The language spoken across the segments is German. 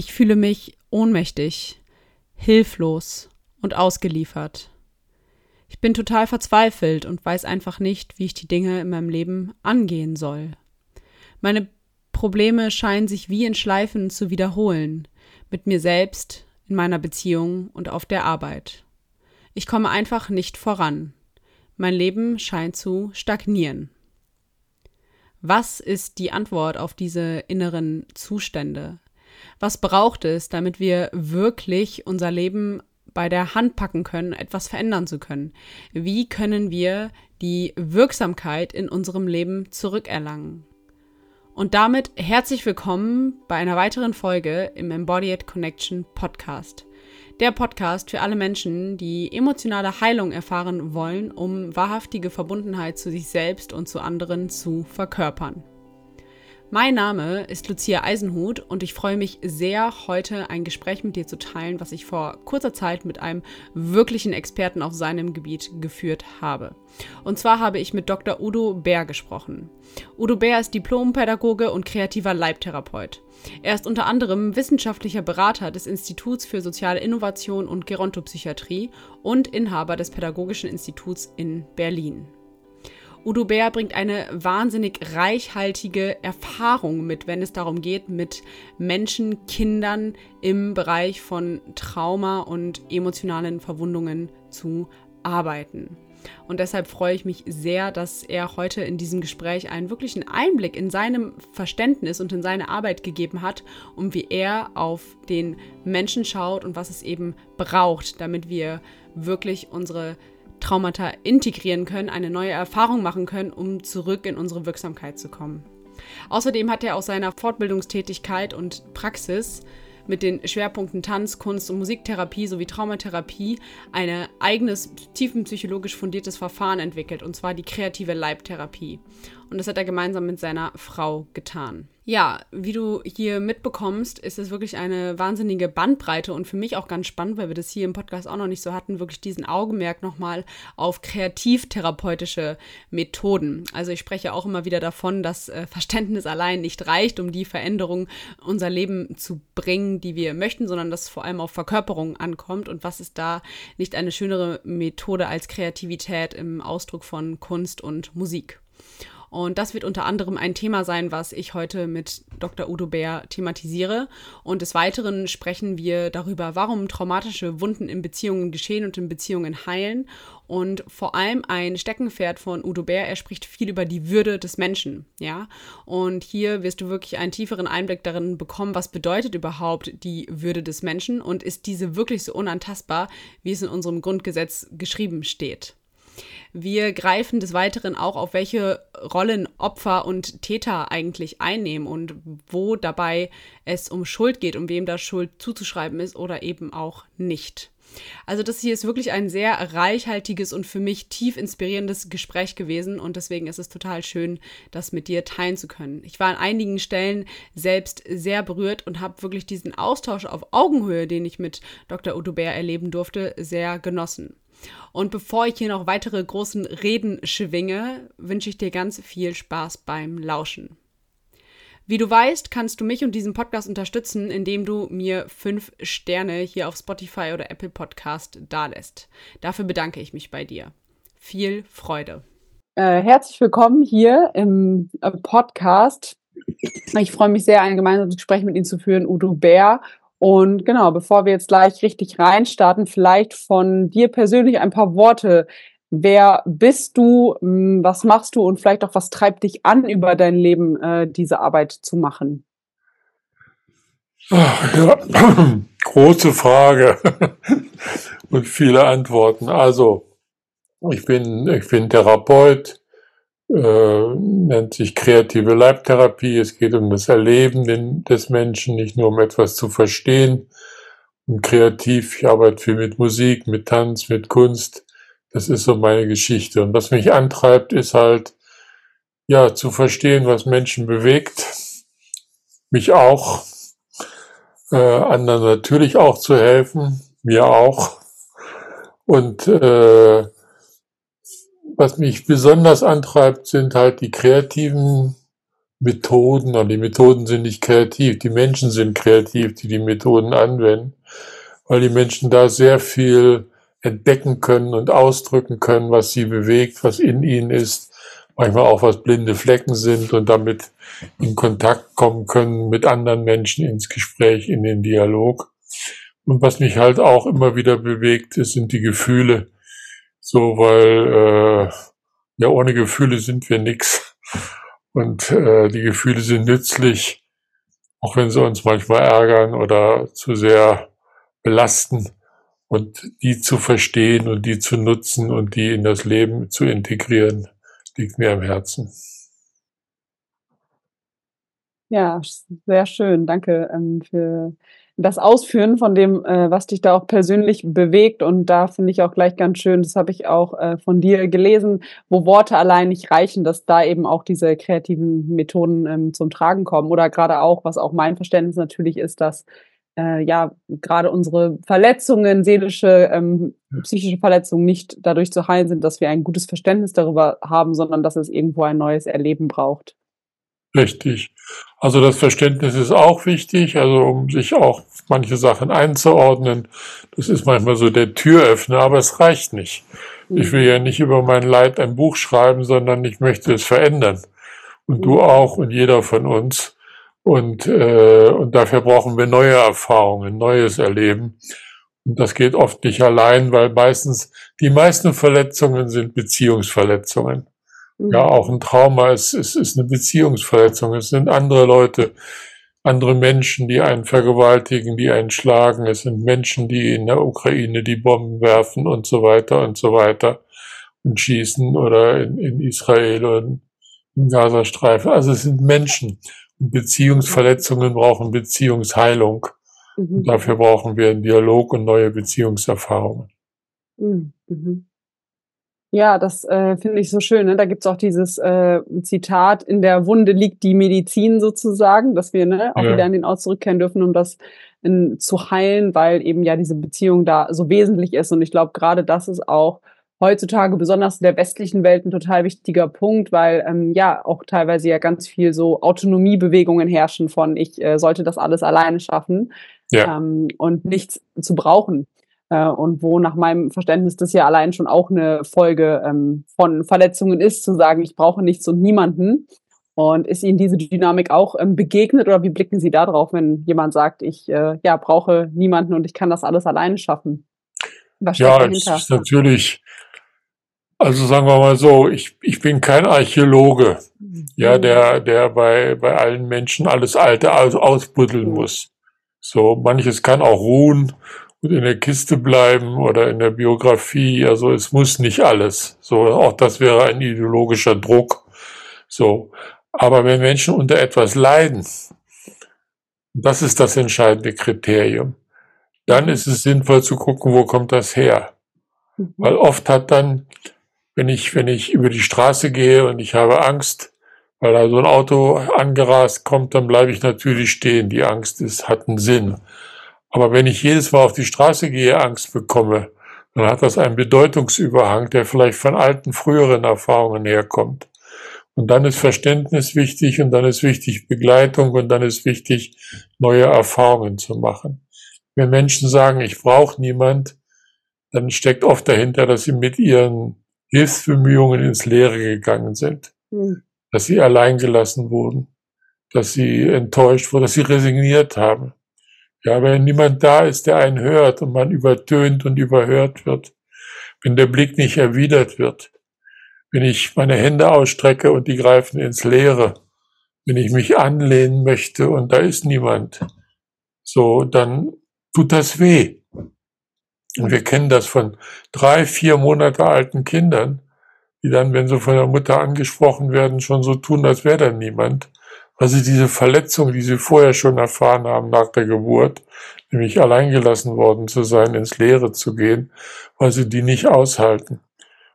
Ich fühle mich ohnmächtig, hilflos und ausgeliefert. Ich bin total verzweifelt und weiß einfach nicht, wie ich die Dinge in meinem Leben angehen soll. Meine Probleme scheinen sich wie in Schleifen zu wiederholen, mit mir selbst, in meiner Beziehung und auf der Arbeit. Ich komme einfach nicht voran. Mein Leben scheint zu stagnieren. Was ist die Antwort auf diese inneren Zustände? Was braucht es, damit wir wirklich unser Leben bei der Hand packen können, etwas verändern zu können? Wie können wir die Wirksamkeit in unserem Leben zurückerlangen? Und damit herzlich willkommen bei einer weiteren Folge im Embodied Connection Podcast. Der Podcast für alle Menschen, die emotionale Heilung erfahren wollen, um wahrhaftige Verbundenheit zu sich selbst und zu anderen zu verkörpern. Mein Name ist Lucia Eisenhut und ich freue mich sehr, heute ein Gespräch mit dir zu teilen, was ich vor kurzer Zeit mit einem wirklichen Experten auf seinem Gebiet geführt habe. Und zwar habe ich mit Dr. Udo Bär gesprochen. Udo Bär ist Diplompädagoge und kreativer Leibtherapeut. Er ist unter anderem wissenschaftlicher Berater des Instituts für soziale Innovation und Gerontopsychiatrie und Inhaber des Pädagogischen Instituts in Berlin. Udo Bär bringt eine wahnsinnig reichhaltige Erfahrung mit, wenn es darum geht, mit Menschen, Kindern im Bereich von Trauma und emotionalen Verwundungen zu arbeiten. Und deshalb freue ich mich sehr, dass er heute in diesem Gespräch einen wirklichen Einblick in seinem Verständnis und in seine Arbeit gegeben hat und wie er auf den Menschen schaut und was es eben braucht, damit wir wirklich unsere Traumata integrieren können, eine neue Erfahrung machen können, um zurück in unsere Wirksamkeit zu kommen. Außerdem hat er aus seiner Fortbildungstätigkeit und Praxis mit den Schwerpunkten Tanz, Kunst und Musiktherapie sowie Traumatherapie ein eigenes tiefenpsychologisch fundiertes Verfahren entwickelt, und zwar die kreative Leibtherapie. Und das hat er gemeinsam mit seiner Frau getan. Ja, wie du hier mitbekommst, ist es wirklich eine wahnsinnige Bandbreite und für mich auch ganz spannend, weil wir das hier im Podcast auch noch nicht so hatten, wirklich diesen Augenmerk nochmal auf kreativtherapeutische Methoden. Also ich spreche auch immer wieder davon, dass äh, Verständnis allein nicht reicht, um die Veränderung unser Leben zu bringen, die wir möchten, sondern dass es vor allem auf Verkörperung ankommt und was ist da nicht eine schönere Methode als Kreativität im Ausdruck von Kunst und Musik. Und das wird unter anderem ein Thema sein, was ich heute mit Dr. Udo Bär thematisiere. Und des Weiteren sprechen wir darüber, warum traumatische Wunden in Beziehungen geschehen und in Beziehungen heilen. Und vor allem ein Steckenpferd von Udo Bär, er spricht viel über die Würde des Menschen, ja. Und hier wirst du wirklich einen tieferen Einblick darin bekommen, was bedeutet überhaupt die Würde des Menschen und ist diese wirklich so unantastbar, wie es in unserem Grundgesetz geschrieben steht. Wir greifen des Weiteren auch auf welche Rollen Opfer und Täter eigentlich einnehmen und wo dabei es um Schuld geht, um wem da Schuld zuzuschreiben ist oder eben auch nicht. Also das hier ist wirklich ein sehr reichhaltiges und für mich tief inspirierendes Gespräch gewesen und deswegen ist es total schön, das mit dir teilen zu können. Ich war an einigen Stellen selbst sehr berührt und habe wirklich diesen Austausch auf Augenhöhe, den ich mit Dr. Udo Bär erleben durfte, sehr genossen. Und bevor ich hier noch weitere großen Reden schwinge, wünsche ich dir ganz viel Spaß beim Lauschen. Wie du weißt, kannst du mich und diesen Podcast unterstützen, indem du mir fünf Sterne hier auf Spotify oder Apple Podcast dalässt. Dafür bedanke ich mich bei dir. Viel Freude. Äh, herzlich willkommen hier im äh, Podcast. Ich freue mich sehr, ein gemeinsames Gespräch mit Ihnen zu führen, Udo Bär. Und genau, bevor wir jetzt gleich richtig reinstarten, vielleicht von dir persönlich ein paar Worte. Wer bist du? Was machst du? Und vielleicht auch, was treibt dich an, über dein Leben äh, diese Arbeit zu machen? Ja, große Frage und viele Antworten. Also, ich bin, ich bin Therapeut, äh, nennt sich kreative Leibtherapie. Es geht um das Erleben des Menschen, nicht nur um etwas zu verstehen. Und kreativ, ich arbeite viel mit Musik, mit Tanz, mit Kunst. Das ist so meine Geschichte. Und was mich antreibt, ist halt, ja, zu verstehen, was Menschen bewegt. Mich auch. Äh, anderen natürlich auch zu helfen. Mir auch. Und äh, was mich besonders antreibt, sind halt die kreativen Methoden und die Methoden sind nicht kreativ, die Menschen sind kreativ, die die Methoden anwenden, weil die Menschen da sehr viel entdecken können und ausdrücken können, was sie bewegt, was in ihnen ist, manchmal auch was blinde Flecken sind und damit in Kontakt kommen können mit anderen Menschen ins Gespräch, in den Dialog. Und was mich halt auch immer wieder bewegt, sind die Gefühle. So, weil äh, ja ohne Gefühle sind wir nix. Und äh, die Gefühle sind nützlich, auch wenn sie uns manchmal ärgern oder zu sehr belasten. Und die zu verstehen und die zu nutzen und die in das Leben zu integrieren, liegt mir am Herzen. Ja, sehr schön. Danke ähm, für das Ausführen von dem, äh, was dich da auch persönlich bewegt. Und da finde ich auch gleich ganz schön, das habe ich auch äh, von dir gelesen, wo Worte allein nicht reichen, dass da eben auch diese kreativen Methoden ähm, zum Tragen kommen. Oder gerade auch, was auch mein Verständnis natürlich ist, dass äh, ja gerade unsere Verletzungen, seelische, ähm, psychische Verletzungen nicht dadurch zu heilen sind, dass wir ein gutes Verständnis darüber haben, sondern dass es irgendwo ein neues Erleben braucht. Richtig. Also das Verständnis ist auch wichtig, also um sich auch manche Sachen einzuordnen. Das ist manchmal so der Türöffner, aber es reicht nicht. Ich will ja nicht über mein Leid ein Buch schreiben, sondern ich möchte es verändern. Und du auch und jeder von uns. Und, äh, und dafür brauchen wir neue Erfahrungen, neues Erleben. Und das geht oft nicht allein, weil meistens, die meisten Verletzungen sind Beziehungsverletzungen. Ja, mhm. auch ein Trauma ist, ist, ist eine Beziehungsverletzung. Es sind andere Leute, andere Menschen, die einen vergewaltigen, die einen schlagen. Es sind Menschen, die in der Ukraine die Bomben werfen und so weiter und so weiter und schießen oder in, in Israel und im Gazastreifen. Also es sind Menschen. Und Beziehungsverletzungen brauchen Beziehungsheilung. Mhm. Und dafür brauchen wir einen Dialog und neue Beziehungserfahrungen. Mhm. Ja, das äh, finde ich so schön. Ne? Da gibt's auch dieses äh, Zitat, in der Wunde liegt die Medizin sozusagen, dass wir ne, auch ja. wieder an den Ort zurückkehren dürfen, um das in, zu heilen, weil eben ja diese Beziehung da so wesentlich ist. Und ich glaube, gerade das ist auch heutzutage besonders in der westlichen Welt ein total wichtiger Punkt, weil ähm, ja auch teilweise ja ganz viel so Autonomiebewegungen herrschen von ich äh, sollte das alles alleine schaffen ja. ähm, und nichts zu brauchen. Äh, und wo nach meinem Verständnis das ja allein schon auch eine Folge ähm, von Verletzungen ist, zu sagen, ich brauche nichts und niemanden. Und ist Ihnen diese Dynamik auch ähm, begegnet oder wie blicken Sie darauf, wenn jemand sagt, ich äh, ja, brauche niemanden und ich kann das alles alleine schaffen? Was ja, es ist natürlich, also sagen wir mal so, ich, ich bin kein Archäologe, mhm. ja, der, der bei, bei allen Menschen alles Alte aus, ausbuddeln mhm. muss. So, manches kann auch ruhen in der Kiste bleiben oder in der Biografie. Also es muss nicht alles. So, auch das wäre ein ideologischer Druck. So. Aber wenn Menschen unter etwas leiden, das ist das entscheidende Kriterium, dann ist es sinnvoll zu gucken, wo kommt das her? Mhm. Weil oft hat dann, wenn ich, wenn ich über die Straße gehe und ich habe Angst, weil da so ein Auto angerast kommt, dann bleibe ich natürlich stehen. Die Angst ist, hat einen Sinn. Aber wenn ich jedes Mal auf die Straße gehe, Angst bekomme, dann hat das einen Bedeutungsüberhang, der vielleicht von alten, früheren Erfahrungen herkommt. Und dann ist Verständnis wichtig und dann ist wichtig Begleitung und dann ist wichtig, neue Erfahrungen zu machen. Wenn Menschen sagen, ich brauche niemand, dann steckt oft dahinter, dass sie mit ihren Hilfsbemühungen ins Leere gegangen sind, mhm. dass sie allein gelassen wurden, dass sie enttäuscht wurden, dass sie resigniert haben. Ja, wenn niemand da ist, der einen hört und man übertönt und überhört wird, wenn der Blick nicht erwidert wird, wenn ich meine Hände ausstrecke und die greifen ins Leere, wenn ich mich anlehnen möchte und da ist niemand, so, dann tut das weh. Und wir kennen das von drei, vier Monate alten Kindern, die dann, wenn sie von der Mutter angesprochen werden, schon so tun, als wäre da niemand sie diese Verletzung, die sie vorher schon erfahren haben nach der Geburt, nämlich alleingelassen worden zu sein, ins Leere zu gehen, weil sie die nicht aushalten,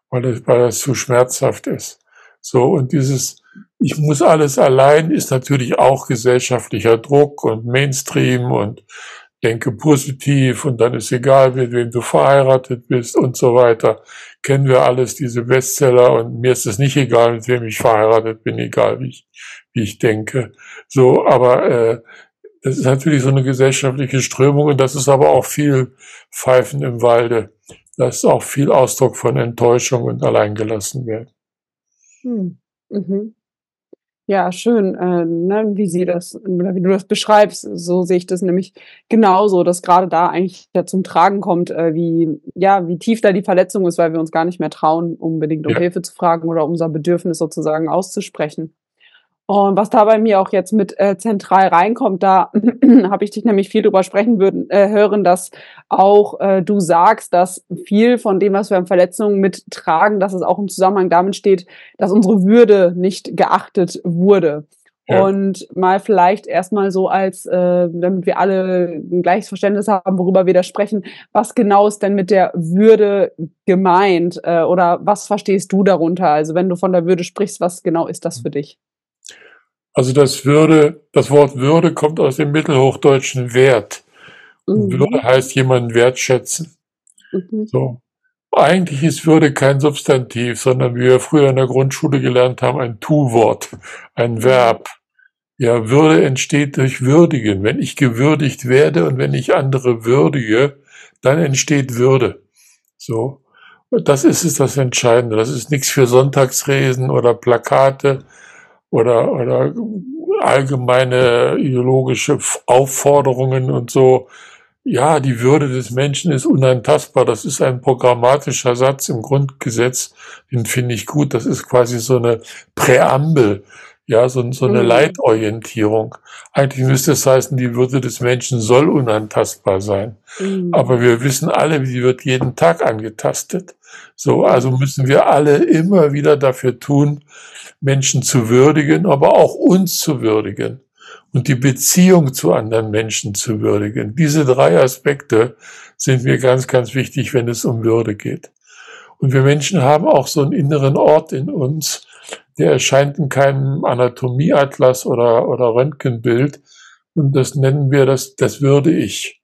weil das, weil das zu schmerzhaft ist. So, und dieses, ich muss alles allein, ist natürlich auch gesellschaftlicher Druck und Mainstream und denke positiv und dann ist egal, mit wem du verheiratet bist und so weiter. Kennen wir alles, diese Bestseller und mir ist es nicht egal, mit wem ich verheiratet bin, egal wie ich, wie ich denke. So, aber äh, das ist natürlich so eine gesellschaftliche Strömung und das ist aber auch viel Pfeifen im Walde. Das ist auch viel Ausdruck von Enttäuschung und alleingelassen werden. Hm. Mhm. Ja, schön, äh, ne, wie sie das wie du das beschreibst. So sehe ich das nämlich genauso, dass gerade da eigentlich ja zum Tragen kommt, äh, wie ja, wie tief da die Verletzung ist, weil wir uns gar nicht mehr trauen, unbedingt um Ja. Hilfe zu fragen oder unser Bedürfnis sozusagen auszusprechen. Und was da bei mir auch jetzt mit äh, zentral reinkommt, da habe ich dich nämlich viel drüber sprechen würden, äh, hören, dass auch äh, du sagst, dass viel von dem, was wir an Verletzungen mittragen, dass es auch im Zusammenhang damit steht, dass unsere Würde nicht geachtet wurde. Ja. Und mal vielleicht erstmal so als, äh, damit wir alle ein gleiches Verständnis haben, worüber wir da sprechen, was genau ist denn mit der Würde gemeint? Äh, oder was verstehst du darunter? Also wenn du von der Würde sprichst, was genau ist das für dich? Also das Würde, das Wort Würde kommt aus dem mittelhochdeutschen Wert. Mhm. Würde heißt jemanden wertschätzen. Mhm. So. Eigentlich ist Würde kein Substantiv, sondern wie wir früher in der Grundschule gelernt haben, ein Tu-Wort, ein mhm. Verb. Ja, Würde entsteht durch Würdigen. Wenn ich gewürdigt werde und wenn ich andere würdige, dann entsteht Würde. So. Das ist es das Entscheidende. Das ist nichts für Sonntagsresen oder Plakate, oder, oder allgemeine ideologische Aufforderungen und so. Ja, die Würde des Menschen ist unantastbar. Das ist ein programmatischer Satz im Grundgesetz. Den finde ich gut. Das ist quasi so eine Präambel. Ja, so, so eine mhm. Leitorientierung. Eigentlich müsste es heißen, die Würde des Menschen soll unantastbar sein. Mhm. Aber wir wissen alle, die wird jeden Tag angetastet. So, also müssen wir alle immer wieder dafür tun, Menschen zu würdigen, aber auch uns zu würdigen und die Beziehung zu anderen Menschen zu würdigen. Diese drei Aspekte sind mir ganz, ganz wichtig, wenn es um Würde geht. Und wir Menschen haben auch so einen inneren Ort in uns, der erscheint in keinem Anatomieatlas oder, oder Röntgenbild. Und das nennen wir das, das würde ich.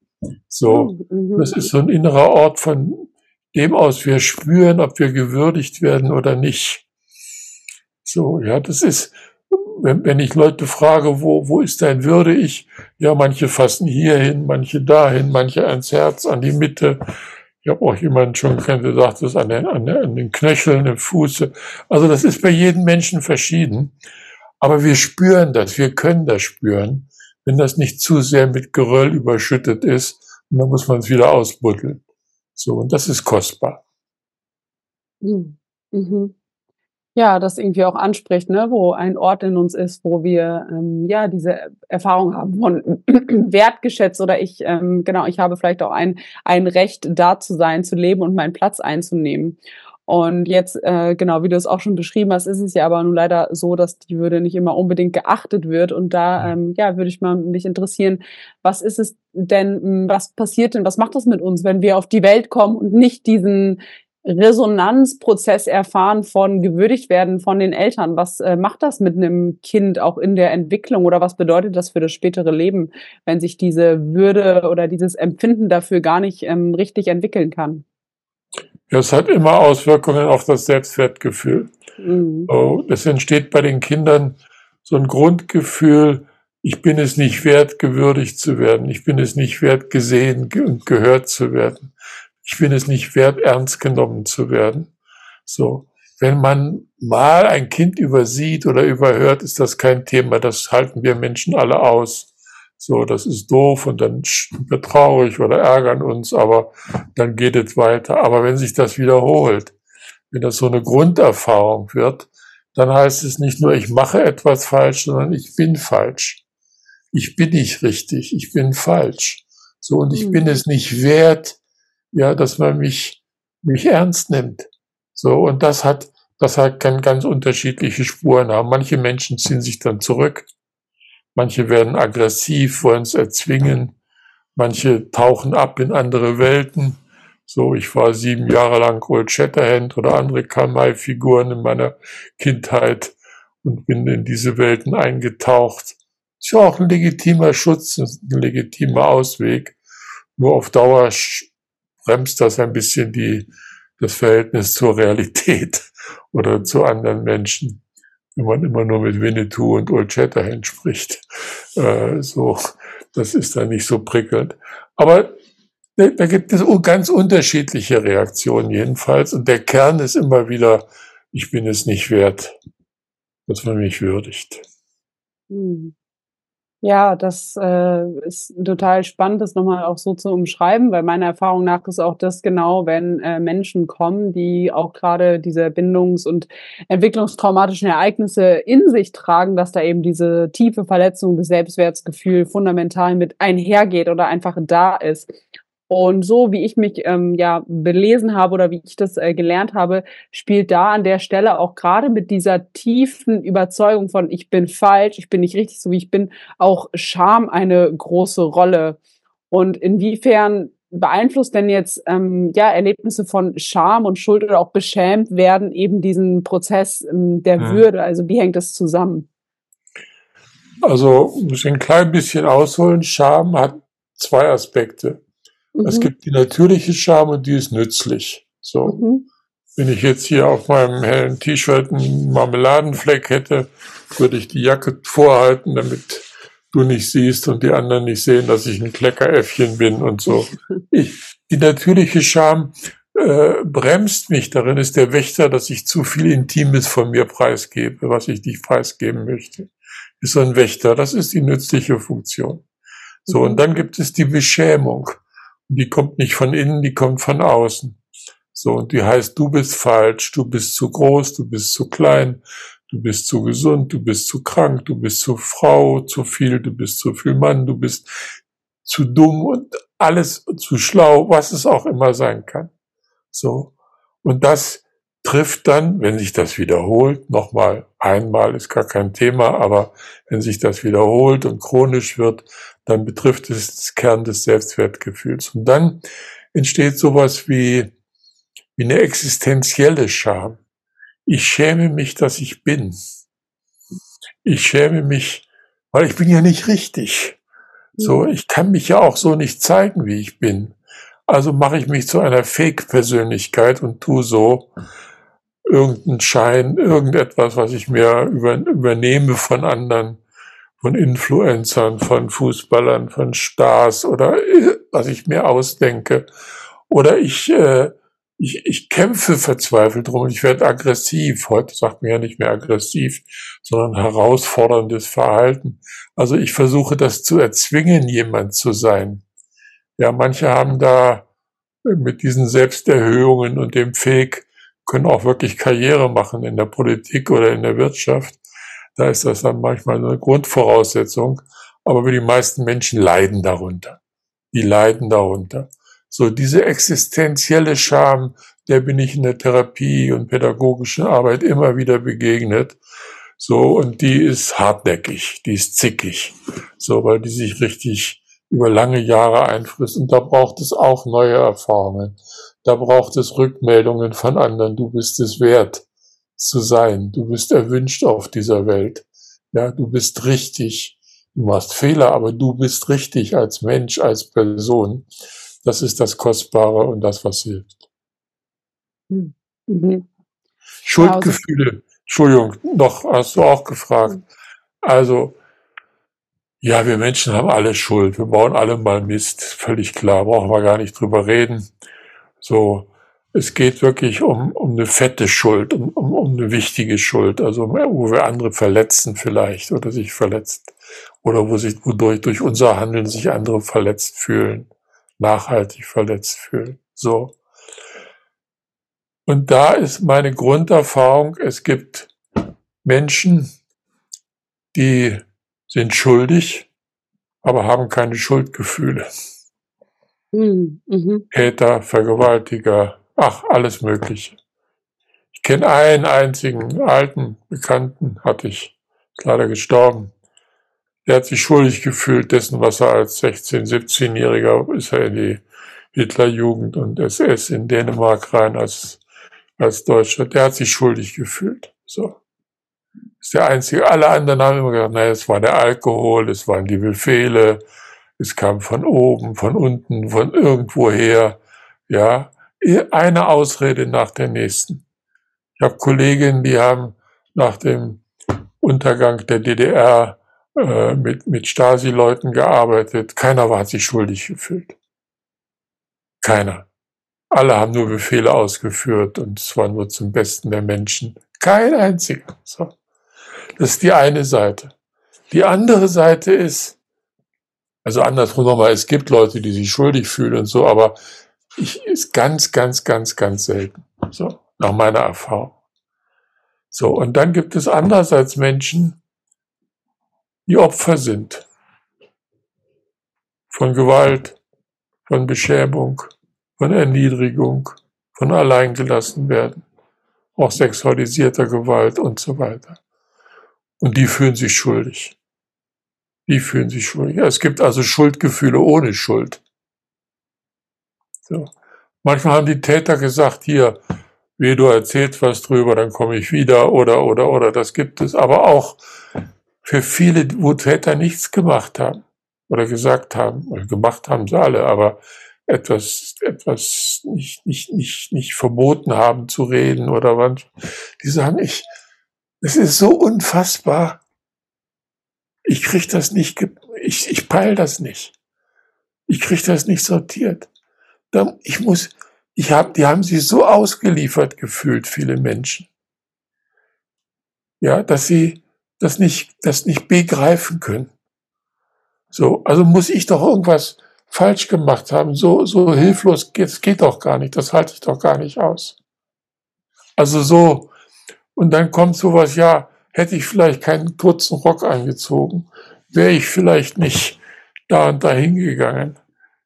So. Mhm. Das ist so ein innerer Ort, von dem aus wir spüren, ob wir gewürdigt werden oder nicht. So, ja, das ist, wenn, wenn ich Leute frage, wo, wo ist dein Würde ich? Ja, manche fassen hier hin, manche dahin, manche ans Herz, an die Mitte. Ich habe auch jemanden schon gesagt, das an den, an, den, an den Knöcheln, im Fuße. Also das ist bei jedem Menschen verschieden. Aber wir spüren das, wir können das spüren, wenn das nicht zu sehr mit Geröll überschüttet ist. Und dann muss man es wieder ausbuddeln. So, und das ist kostbar. Mhm. Mhm. Ja, das irgendwie auch anspricht, ne, wo ein Ort in uns ist, wo wir ähm, ja diese Erfahrung haben von wertgeschätzt oder ich ähm, genau, ich habe vielleicht auch ein ein Recht da zu sein, zu leben und meinen Platz einzunehmen. Und jetzt äh, genau, wie du es auch schon beschrieben hast, ist es ja aber nun leider so, dass die Würde nicht immer unbedingt geachtet wird. Und da ähm, ja würde ich mal mich interessieren, was ist es denn, was passiert denn, was macht das mit uns, wenn wir auf die Welt kommen und nicht diesen Resonanzprozess erfahren von gewürdigt werden von den Eltern. Was äh, macht das mit einem Kind auch in der Entwicklung oder was bedeutet das für das spätere Leben, wenn sich diese Würde oder dieses Empfinden dafür gar nicht ähm, richtig entwickeln kann? Ja, es hat immer Auswirkungen auf das Selbstwertgefühl. Mhm. So, es entsteht bei den Kindern so ein Grundgefühl, ich bin es nicht wert, gewürdigt zu werden. Ich bin es nicht wert, gesehen und gehört zu werden ich bin es nicht wert, ernst genommen zu werden. So. Wenn man mal ein Kind übersieht oder überhört, ist das kein Thema. Das halten wir Menschen alle aus. So, das ist doof und dann sind wir traurig oder ärgern uns, aber dann geht es weiter. Aber wenn sich das wiederholt, wenn das so eine Grunderfahrung wird, dann heißt es nicht nur, ich mache etwas falsch, sondern ich bin falsch. Ich bin nicht richtig, ich bin falsch. So, und ich bin mhm. es nicht wert, ja, dass man mich, mich ernst nimmt. So, und das hat, das hat, kann ganz unterschiedliche Spuren haben. Manche Menschen ziehen sich dann zurück. Manche werden aggressiv, wollen es erzwingen. Manche tauchen ab in andere Welten. So, ich war sieben Jahre lang Old Shatterhand oder andere Kamai-Figuren in meiner Kindheit und bin in diese Welten eingetaucht. Ist ja auch ein legitimer Schutz, ein legitimer Ausweg. Nur auf Dauer bremst das ein bisschen die, das Verhältnis zur Realität oder zu anderen Menschen, wenn man immer nur mit Winnetou und Old Shatterhand spricht. Äh, so, das ist dann nicht so prickelnd. Aber da gibt es ganz unterschiedliche Reaktionen jedenfalls. Und der Kern ist immer wieder, ich bin es nicht wert, dass man mich würdigt. Hm. Ja, das äh, ist total spannend, das nochmal auch so zu umschreiben, weil meiner Erfahrung nach ist auch das genau, wenn äh, Menschen kommen, die auch gerade diese bindungs- und entwicklungstraumatischen Ereignisse in sich tragen, dass da eben diese tiefe Verletzung des Selbstwertgefühls fundamental mit einhergeht oder einfach da ist. Und so wie ich mich ähm, ja belesen habe oder wie ich das äh, gelernt habe, spielt da an der Stelle auch gerade mit dieser tiefen Überzeugung von ich bin falsch, ich bin nicht richtig so wie ich bin, auch Scham eine große Rolle. Und inwiefern beeinflusst denn jetzt ähm, ja Erlebnisse von Scham und Schuld oder auch beschämt werden eben diesen Prozess ähm, der hm. Würde? Also wie hängt das zusammen? Also muss ich ein klein bisschen ausholen. Scham hat zwei Aspekte. Mhm. Es gibt die natürliche Scham und die ist nützlich. So. Mhm. Wenn ich jetzt hier auf meinem hellen T-Shirt einen Marmeladenfleck hätte, würde ich die Jacke vorhalten, damit du nicht siehst und die anderen nicht sehen, dass ich ein Kleckeräffchen bin und so. Ich, die natürliche Scham äh, bremst mich. Darin ist der Wächter, dass ich zu viel Intimes von mir preisgebe, was ich nicht preisgeben möchte. Ist so ein Wächter. Das ist die nützliche Funktion. So, und dann gibt es die Beschämung die kommt nicht von innen, die kommt von außen. So, und die heißt, du bist falsch, du bist zu groß, du bist zu klein, du bist zu gesund, du bist zu krank, du bist zu Frau, zu viel, du bist zu viel Mann, du bist zu dumm und alles zu schlau, was es auch immer sein kann. So. Und das trifft dann, wenn sich das wiederholt, nochmal einmal ist gar kein Thema, aber wenn sich das wiederholt und chronisch wird, dann betrifft es das Kern des Selbstwertgefühls. Und dann entsteht sowas wie, wie eine existenzielle Scham. Ich schäme mich, dass ich bin. Ich schäme mich, weil ich bin ja nicht richtig. So, ich kann mich ja auch so nicht zeigen, wie ich bin. Also mache ich mich zu einer Fake-Persönlichkeit und tu so irgendeinen Schein, irgendetwas, was ich mir über, übernehme von anderen von Influencern, von Fußballern, von Stars oder was ich mir ausdenke. Oder ich, äh, ich, ich kämpfe verzweifelt drum ich werde aggressiv. Heute sagt man ja nicht mehr aggressiv, sondern herausforderndes Verhalten. Also ich versuche das zu erzwingen, jemand zu sein. Ja, manche haben da mit diesen Selbsterhöhungen und dem Fake können auch wirklich Karriere machen in der Politik oder in der Wirtschaft. Da ist das dann manchmal eine Grundvoraussetzung. Aber die meisten Menschen leiden darunter. Die leiden darunter. So diese existenzielle Scham, der bin ich in der Therapie und pädagogischen Arbeit immer wieder begegnet. So, und die ist hartnäckig, die ist zickig. So, weil die sich richtig über lange Jahre einfrisst. Und da braucht es auch neue Erfahrungen. Da braucht es Rückmeldungen von anderen. Du bist es wert zu sein. Du bist erwünscht auf dieser Welt. Ja, du bist richtig. Du machst Fehler, aber du bist richtig als Mensch, als Person. Das ist das Kostbare und das, was hilft. Hm. Mhm. Schuldgefühle. Entschuldigung, noch hast du auch gefragt. Also, ja, wir Menschen haben alle Schuld. Wir bauen alle mal Mist. Völlig klar. Brauchen wir gar nicht drüber reden. So, es geht wirklich um, um eine fette Schuld, um, um, um eine wichtige Schuld, also wo wir andere verletzen vielleicht oder sich verletzt oder wo sich, wodurch durch unser Handeln sich andere verletzt fühlen, nachhaltig verletzt fühlen. So. Und da ist meine Grunderfahrung, es gibt Menschen, die sind schuldig, aber haben keine Schuldgefühle. Mhm. mhm. Täter, Vergewaltiger, Ach, alles Mögliche. Ich kenne einen einzigen alten Bekannten, hatte ich, ist leider gestorben. Der hat sich schuldig gefühlt dessen, was er als 16-, 17-Jähriger ist er in die Hitlerjugend und SS in Dänemark rein als, als Deutscher. Der hat sich schuldig gefühlt. So. Ist der einzige. Alle anderen haben immer gesagt, naja, es war der Alkohol, es waren die Befehle, es kam von oben, von unten, von irgendwoher, ja, eine Ausrede nach der nächsten. Ich habe Kolleginnen, die haben nach dem Untergang der DDR äh, mit, mit Stasi-Leuten gearbeitet. Keiner war sich schuldig gefühlt. Keiner. Alle haben nur Befehle ausgeführt und es war nur zum Besten der Menschen. Kein einziger. So. Das ist die eine Seite. Die andere Seite ist, also andersrum nochmal, es gibt Leute, die sich schuldig fühlen und so, aber ich, ist ganz, ganz, ganz, ganz selten. So, nach meiner Erfahrung. So, und dann gibt es andererseits Menschen, die Opfer sind. Von Gewalt, von Beschämung, von Erniedrigung, von alleingelassen werden, auch sexualisierter Gewalt und so weiter. Und die fühlen sich schuldig. Die fühlen sich schuldig. Es gibt also Schuldgefühle ohne Schuld. So. Manchmal haben die Täter gesagt, hier, wie du erzählst was drüber, dann komme ich wieder oder, oder, oder, das gibt es. Aber auch für viele, wo Täter nichts gemacht haben oder gesagt haben, oder gemacht haben sie alle, aber etwas, etwas nicht, nicht, nicht, nicht verboten haben zu reden oder was, die sagen, ich, es ist so unfassbar. Ich krieg das nicht, ich, ich peil das nicht. Ich krieg das nicht sortiert. Ich muss, ich hab, die haben sich so ausgeliefert gefühlt, viele Menschen. Ja, dass sie das nicht, das nicht begreifen können. So, also muss ich doch irgendwas falsch gemacht haben. So, so hilflos es geht doch gar nicht. Das halte ich doch gar nicht aus. Also so, und dann kommt sowas, ja, hätte ich vielleicht keinen kurzen Rock angezogen, wäre ich vielleicht nicht da und dahin gegangen.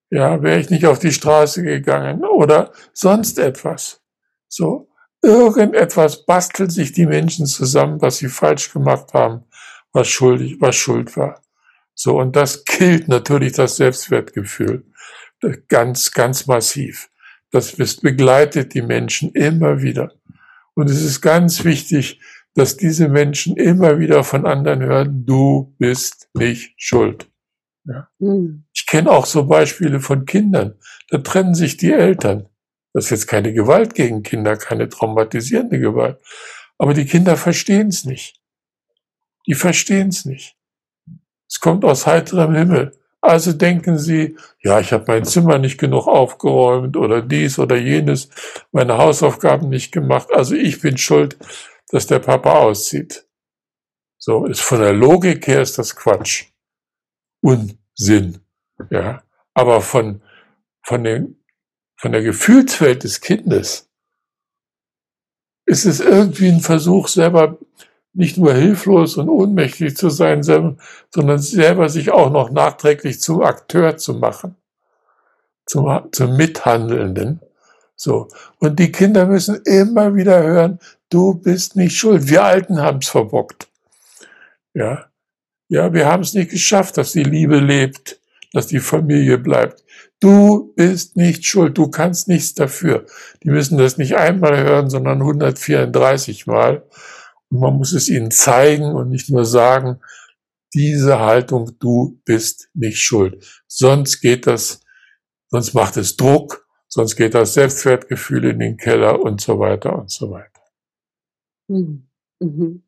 Ja, wäre ich nicht auf die Straße gegangen oder sonst etwas. So, irgendetwas bastelt sich die Menschen zusammen, was sie falsch gemacht haben, was schuldig, was schuld war. So, und das killt natürlich das Selbstwertgefühl. Ganz, ganz massiv. Das begleitet die Menschen immer wieder. Und es ist ganz wichtig, dass diese Menschen immer wieder von anderen hören, du bist nicht schuld. Ja. Mhm. Ich kenne auch so Beispiele von Kindern. Da trennen sich die Eltern. Das ist jetzt keine Gewalt gegen Kinder, keine traumatisierende Gewalt. Aber die Kinder verstehen es nicht. Die verstehen es nicht. Es kommt aus heiterem Himmel. Also denken sie, ja, ich habe mein Zimmer nicht genug aufgeräumt oder dies oder jenes, meine Hausaufgaben nicht gemacht. Also ich bin schuld, dass der Papa auszieht. So, ist von der Logik her ist das Quatsch. Unsinn. Ja. Aber von, von den, von der Gefühlswelt des Kindes ist es irgendwie ein Versuch, selber nicht nur hilflos und ohnmächtig zu sein, sondern selber sich auch noch nachträglich zum Akteur zu machen, zum, zum Mithandelnden. So. Und die Kinder müssen immer wieder hören, du bist nicht schuld. Wir Alten haben es verbockt. Ja. Ja, wir haben es nicht geschafft, dass die Liebe lebt, dass die Familie bleibt. Du bist nicht schuld, du kannst nichts dafür. Die müssen das nicht einmal hören, sondern 134 Mal. Und man muss es ihnen zeigen und nicht nur sagen, diese Haltung, du bist nicht schuld. Sonst geht das, sonst macht es Druck, sonst geht das Selbstwertgefühl in den Keller und so weiter und so weiter. Mhm. Mhm.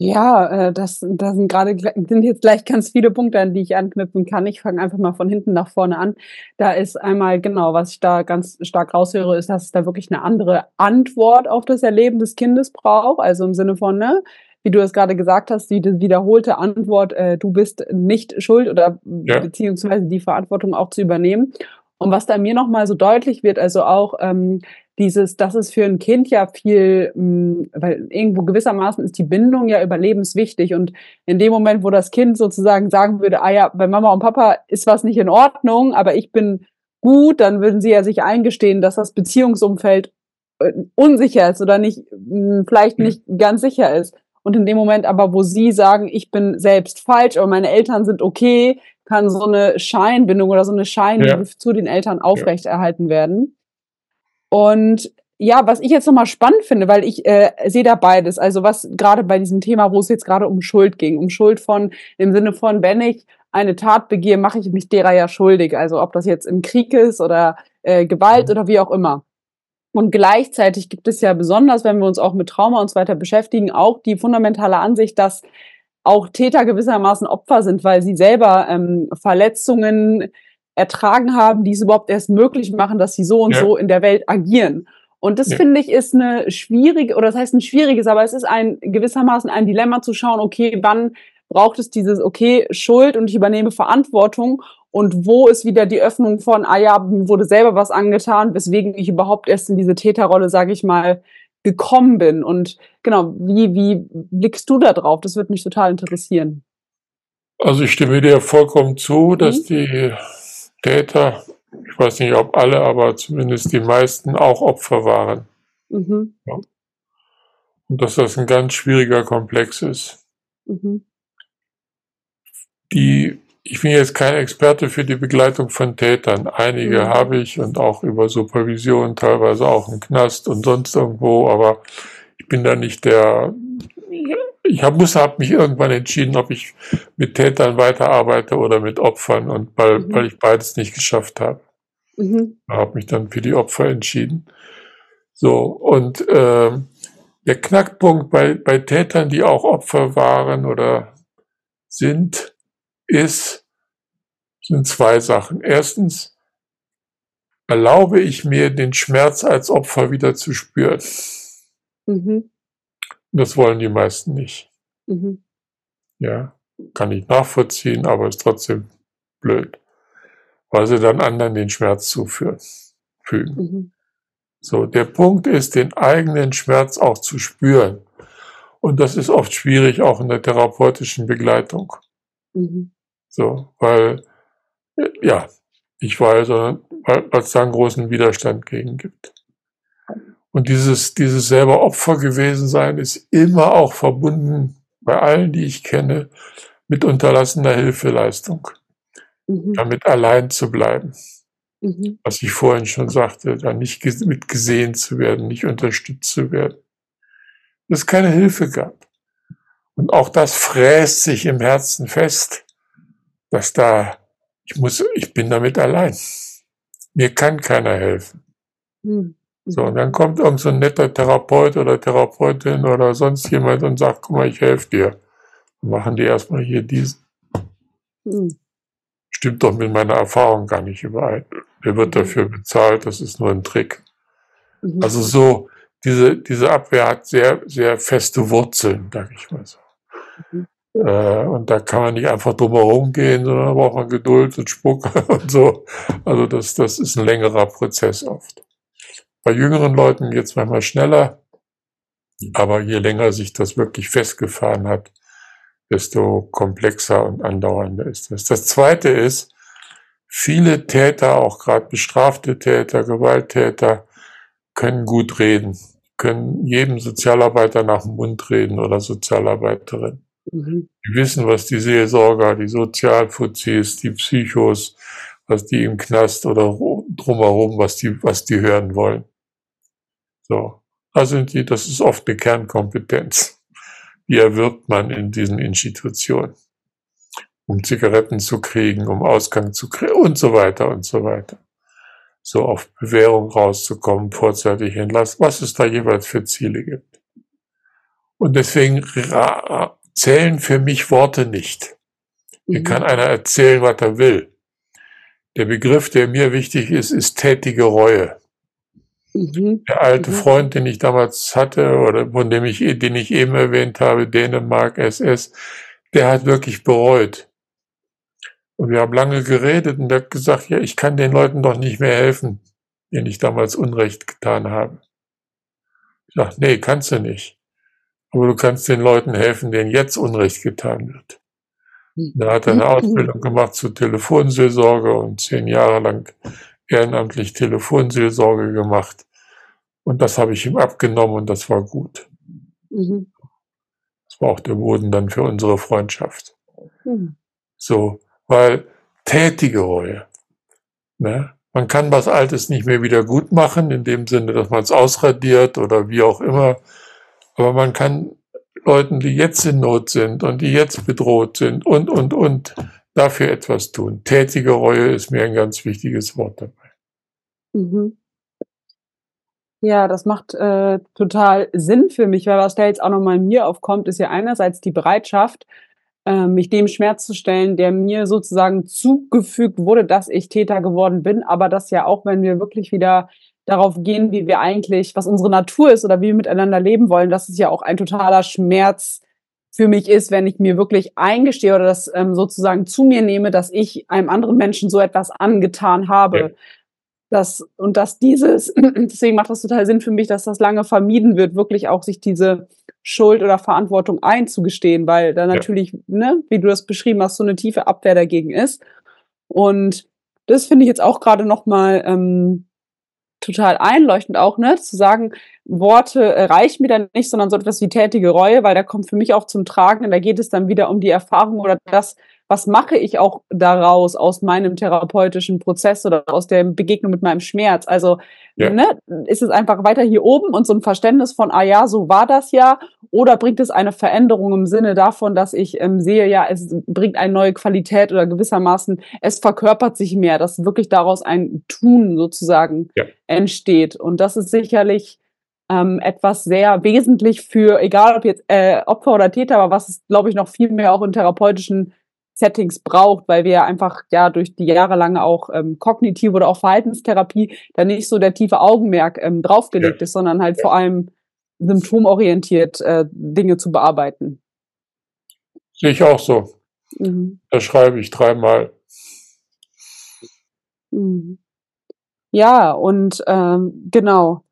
Ja, äh, das das sind gerade sind jetzt gleich ganz viele Punkte, an die ich anknüpfen kann. Ich fange einfach mal von hinten nach vorne an. Da ist einmal genau, was ich da ganz stark raushöre, ist, dass es da wirklich eine andere Antwort auf das Erleben des Kindes braucht. Also im Sinne von, ne, wie du es gerade gesagt hast, die wiederholte Antwort, äh, du bist nicht schuld oder Ja. beziehungsweise die Verantwortung auch zu übernehmen. Und was da mir noch mal so deutlich wird, also auch, ähm, dieses, das ist für ein Kind ja viel, hm, weil irgendwo gewissermaßen ist die Bindung ja überlebenswichtig. Und in dem Moment, wo das Kind sozusagen sagen würde, ah ja, bei Mama und Papa ist was nicht in Ordnung, aber ich bin gut, dann würden sie ja sich eingestehen, dass das Beziehungsumfeld äh, unsicher ist oder nicht, hm, vielleicht nicht ganz sicher ist. Und in dem Moment aber, wo sie sagen, ich bin selbst falsch, aber meine Eltern sind okay, kann so eine Scheinbindung oder so eine Scheinliebe ja. zu den Eltern aufrechterhalten werden. Und ja, was ich jetzt nochmal spannend finde, weil ich äh, sehe da beides. Also was gerade bei diesem Thema, wo es jetzt gerade um Schuld ging, um Schuld von im Sinne von, wenn ich eine Tat begehe, mache ich mich derer ja schuldig. Also ob das jetzt im Krieg ist oder äh, Gewalt mhm. oder wie auch immer. Und gleichzeitig gibt es ja besonders, wenn wir uns auch mit Trauma und so weiter beschäftigen, auch die fundamentale Ansicht, dass auch Täter gewissermaßen Opfer sind, weil sie selber ähm, Verletzungen ertragen haben, die es überhaupt erst möglich machen, dass sie so und ja. so in der Welt agieren. Und das ja. finde ich ist eine schwierige, oder das heißt ein schwieriges, aber es ist ein gewissermaßen ein Dilemma zu schauen, okay, wann braucht es dieses, okay, Schuld und ich übernehme Verantwortung und wo ist wieder die Öffnung von, ah ja, mir wurde selber was angetan, weswegen ich überhaupt erst in diese Täterrolle, sage ich mal, gekommen bin. Und genau, wie, wie blickst du da drauf? Das würde mich total interessieren. Also ich stimme dir vollkommen zu, dass mhm. die Täter, ich weiß nicht, ob alle, aber zumindest die meisten auch Opfer waren. Mhm. Ja. Und dass das ein ganz schwieriger Komplex ist. Mhm. Die, ich bin jetzt kein Experte für die Begleitung von Tätern. Einige mhm. habe ich und auch über Supervision, teilweise auch im Knast und sonst irgendwo, aber ich bin da nicht der ich hab, muss, habe mich irgendwann entschieden, ob ich mit Tätern weiterarbeite oder mit Opfern und weil, mhm. weil ich beides nicht geschafft habe. Mhm. Habe mich dann für die Opfer entschieden. So, und äh, der Knackpunkt bei, bei Tätern, die auch Opfer waren oder sind, ist, sind zwei Sachen. Erstens, erlaube ich mir, den Schmerz als Opfer wieder zu spüren. Mhm. Das wollen die meisten nicht. Mhm. Ja, kann ich nachvollziehen, aber ist trotzdem blöd, weil sie dann anderen den Schmerz zuführen, fügen. Mhm. So, der Punkt ist, den eigenen Schmerz auch zu spüren. Und das ist oft schwierig, auch in der therapeutischen Begleitung. Mhm. So, weil, ja, weil, sondern weil es da einen großen Widerstand gegen gibt. Und dieses, dieses selber Opfer gewesen sein ist immer auch verbunden bei allen, die ich kenne, mit unterlassener Hilfeleistung. Mhm. Damit allein zu bleiben. Mhm. Was ich vorhin schon sagte, da nicht mit gesehen zu werden, nicht unterstützt zu werden. Dass es keine Hilfe gab. Und auch das fräst sich im Herzen fest, dass da, ich muss, ich bin damit allein. Mir kann keiner helfen. Mhm. So, und dann kommt irgend so ein netter Therapeut oder Therapeutin oder sonst jemand und sagt, guck mal, ich helfe dir. Dann machen die erstmal hier diesen. Mhm. Stimmt doch mit meiner Erfahrung gar nicht überein. Wer wird hm. dafür bezahlt? Das ist nur ein Trick. Mhm. Also so, diese, diese Abwehr hat sehr, sehr feste Wurzeln, sag ich mal so. Mhm. Äh, und da kann man nicht einfach drumherum gehen, sondern da braucht man Geduld und Spuck und so. Also das, das ist ein längerer Prozess oft. Bei jüngeren Leuten geht es manchmal schneller, aber je länger sich das wirklich festgefahren hat, desto komplexer und andauernder ist das. Das Zweite ist, viele Täter, auch gerade bestrafte Täter, Gewalttäter, können gut reden, können jedem Sozialarbeiter nach dem Mund reden oder Sozialarbeiterin. Mhm. Die wissen, was die Seelsorger, die Sozialfuzis, die Psychos, was die im Knast oder drumherum, was die, was die hören wollen. So. Also die, das ist oft eine Kernkompetenz. Die erwirbt man in diesen Institutionen. Um Zigaretten zu kriegen, um Ausgang zu kriegen und so weiter und so weiter. So auf Bewährung rauszukommen, vorzeitig entlassen, was es da jeweils für Ziele gibt. Und deswegen zählen für mich Worte nicht. Mir mhm. kann einer erzählen, was er will. Der Begriff, der mir wichtig ist, ist tätige Reue. Mhm. Der alte mhm. Freund, den ich damals hatte oder von dem ich, den ich eben erwähnt habe, Dänemark SS, der hat wirklich bereut. Und wir haben lange geredet und der hat gesagt, ja, ich kann den Leuten doch nicht mehr helfen, denen ich damals Unrecht getan habe. Ich sage, nee, kannst du nicht. Aber du kannst den Leuten helfen, denen jetzt Unrecht getan wird. Hm. Da hat er eine Ausbildung gemacht zur Telefonseelsorge und zehn Jahre lang ehrenamtlich Telefonseelsorge gemacht. Und das habe ich ihm abgenommen und das war gut. Mhm. Das war auch der Boden dann für unsere Freundschaft. Mhm. So, weil tätige Reue. Ne? Man kann was Altes nicht mehr wieder gut machen, in dem Sinne, dass man es ausradiert oder wie auch immer. Aber man kann Leuten, die jetzt in Not sind und die jetzt bedroht sind und, und, und, dafür etwas tun. Tätige Reue ist mir ein ganz wichtiges Wort dabei. Mhm. Ja, das macht äh, total Sinn für mich, weil was da jetzt auch nochmal mir aufkommt, ist ja einerseits die Bereitschaft, äh, mich dem Schmerz zu stellen, der mir sozusagen zugefügt wurde, dass ich Täter geworden bin, aber das ja auch, wenn wir wirklich wieder darauf gehen, wie wir eigentlich, was unsere Natur ist oder wie wir miteinander leben wollen, dass es ja auch ein totaler Schmerz für mich ist, wenn ich mir wirklich eingestehe oder das ähm, sozusagen zu mir nehme, dass ich einem anderen Menschen so etwas angetan habe. Ja. Das, und dass dieses, deswegen macht das total Sinn für mich, dass das lange vermieden wird, wirklich auch sich diese Schuld oder Verantwortung einzugestehen, weil da natürlich, ja. ne, wie du das beschrieben hast, so eine tiefe Abwehr dagegen ist. Und das finde ich jetzt auch gerade nochmal ähm, total einleuchtend auch, ne, zu sagen, Worte reichen mir dann nicht, sondern so etwas wie tätige Reue, weil da kommt für mich auch zum Tragen, da geht es dann wieder um die Erfahrung oder das, was mache ich auch daraus aus meinem therapeutischen Prozess oder aus der Begegnung mit meinem Schmerz? Also ja. ne, ist es einfach weiter hier oben und so ein Verständnis von, ah ja, so war das ja, oder bringt es eine Veränderung im Sinne davon, dass ich ähm, sehe, ja, es bringt eine neue Qualität oder gewissermaßen, es verkörpert sich mehr, dass wirklich daraus ein Tun sozusagen ja. entsteht. Und das ist sicherlich ähm, etwas sehr wesentlich für, egal ob jetzt äh, Opfer oder Täter, aber was es, glaube ich, noch viel mehr auch in therapeutischen Settings braucht, weil wir einfach ja durch die jahrelange auch ähm, kognitive oder auch Verhaltenstherapie da nicht so der tiefe Augenmerk ähm, draufgelegt ja. ist, sondern halt ja. vor allem symptomorientiert äh, Dinge zu bearbeiten. Sehe ich auch so. Mhm. Da schreibe ich dreimal. Mhm. Ja, und ähm, genau.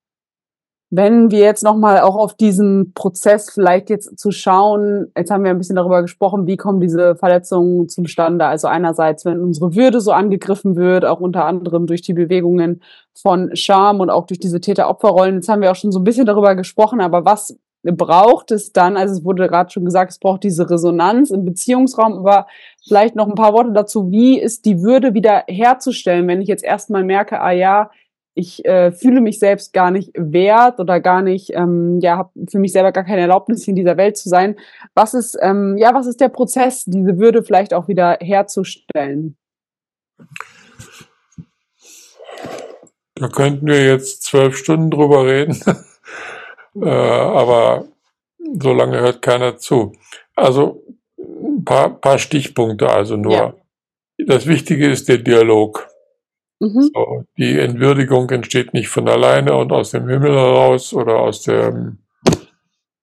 Wenn wir jetzt nochmal auch auf diesen Prozess vielleicht jetzt zu schauen, jetzt haben wir ein bisschen darüber gesprochen, wie kommen diese Verletzungen zustande? Also einerseits, wenn unsere Würde so angegriffen wird, auch unter anderem durch die Bewegungen von Scham und auch durch diese Täter-Opfer-Rollen. Jetzt haben wir auch schon so ein bisschen darüber gesprochen, aber was braucht es dann? Also es wurde gerade schon gesagt, es braucht diese Resonanz im Beziehungsraum, aber vielleicht noch ein paar Worte dazu, wie ist die Würde wieder herzustellen, wenn ich jetzt erstmal merke, ah ja, ich äh, fühle mich selbst gar nicht wert oder gar nicht, ähm, ja, habe für mich selber gar keine Erlaubnis, in dieser Welt zu sein. Was ist, ähm, ja, was ist der Prozess, diese Würde vielleicht auch wieder herzustellen? Da könnten wir jetzt zwölf Stunden drüber reden, äh, aber so lange hört keiner zu. Also ein paar, paar Stichpunkte also nur. Ja. Das Wichtige ist der Dialog. Mhm. So, die Entwürdigung entsteht nicht von alleine und aus dem Himmel heraus oder aus der,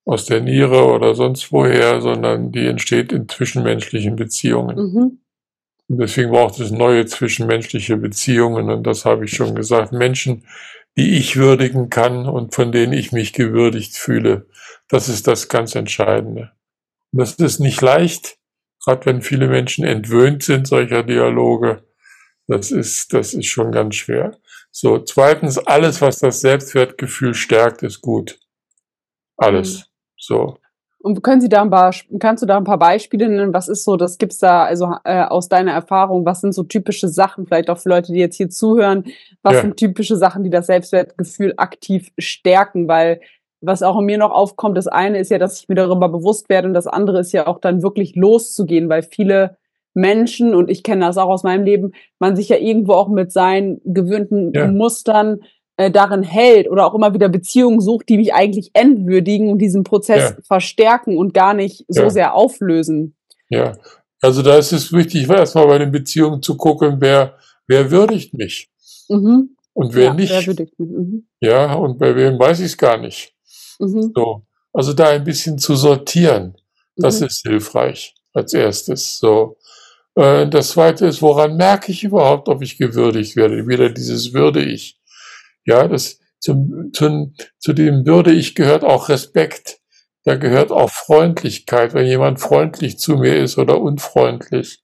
aus der Niere oder sonst woher, sondern die entsteht in zwischenmenschlichen Beziehungen. Mhm. Und deswegen braucht es neue zwischenmenschliche Beziehungen und das habe ich schon gesagt. Menschen, die ich würdigen kann und von denen ich mich gewürdigt fühle. Das ist das ganz Entscheidende. Das ist nicht leicht, gerade wenn viele Menschen entwöhnt sind solcher Dialoge. Das ist, das ist schon ganz schwer. So, zweitens, alles, was das Selbstwertgefühl stärkt, ist gut. Alles. Mhm. So. Und können Sie da ein paar, kannst du da ein paar Beispiele nennen? Was ist so, das gibt's da, also äh, aus deiner Erfahrung, was sind so typische Sachen, vielleicht auch für Leute, die jetzt hier zuhören, was ja. sind typische Sachen, die das Selbstwertgefühl aktiv stärken? Weil was auch in mir noch aufkommt, das eine ist ja, dass ich mir darüber bewusst werde und das andere ist ja auch dann wirklich loszugehen, weil viele Menschen, und ich kenne das auch aus meinem Leben, man sich ja irgendwo auch mit seinen gewöhnten ja. Mustern äh, darin hält oder auch immer wieder Beziehungen sucht, die mich eigentlich entwürdigen und diesen Prozess ja. verstärken und gar nicht so ja. sehr auflösen. Ja, also da ist es wichtig, erstmal bei den Beziehungen zu gucken, wer, wer würdigt mich mhm. und wer nicht. Wer würdigt mich. Mhm. Ja, und bei wem weiß ich es gar nicht. Mhm. So. Also da ein bisschen zu sortieren, das mhm. ist hilfreich als erstes. So. Äh, das zweite ist, woran merke ich überhaupt, ob ich gewürdigt werde? Wieder dieses würde ich. Ja, das zum, zum, zu dem würde ich gehört auch Respekt. Da gehört auch Freundlichkeit, wenn jemand freundlich zu mir ist oder unfreundlich.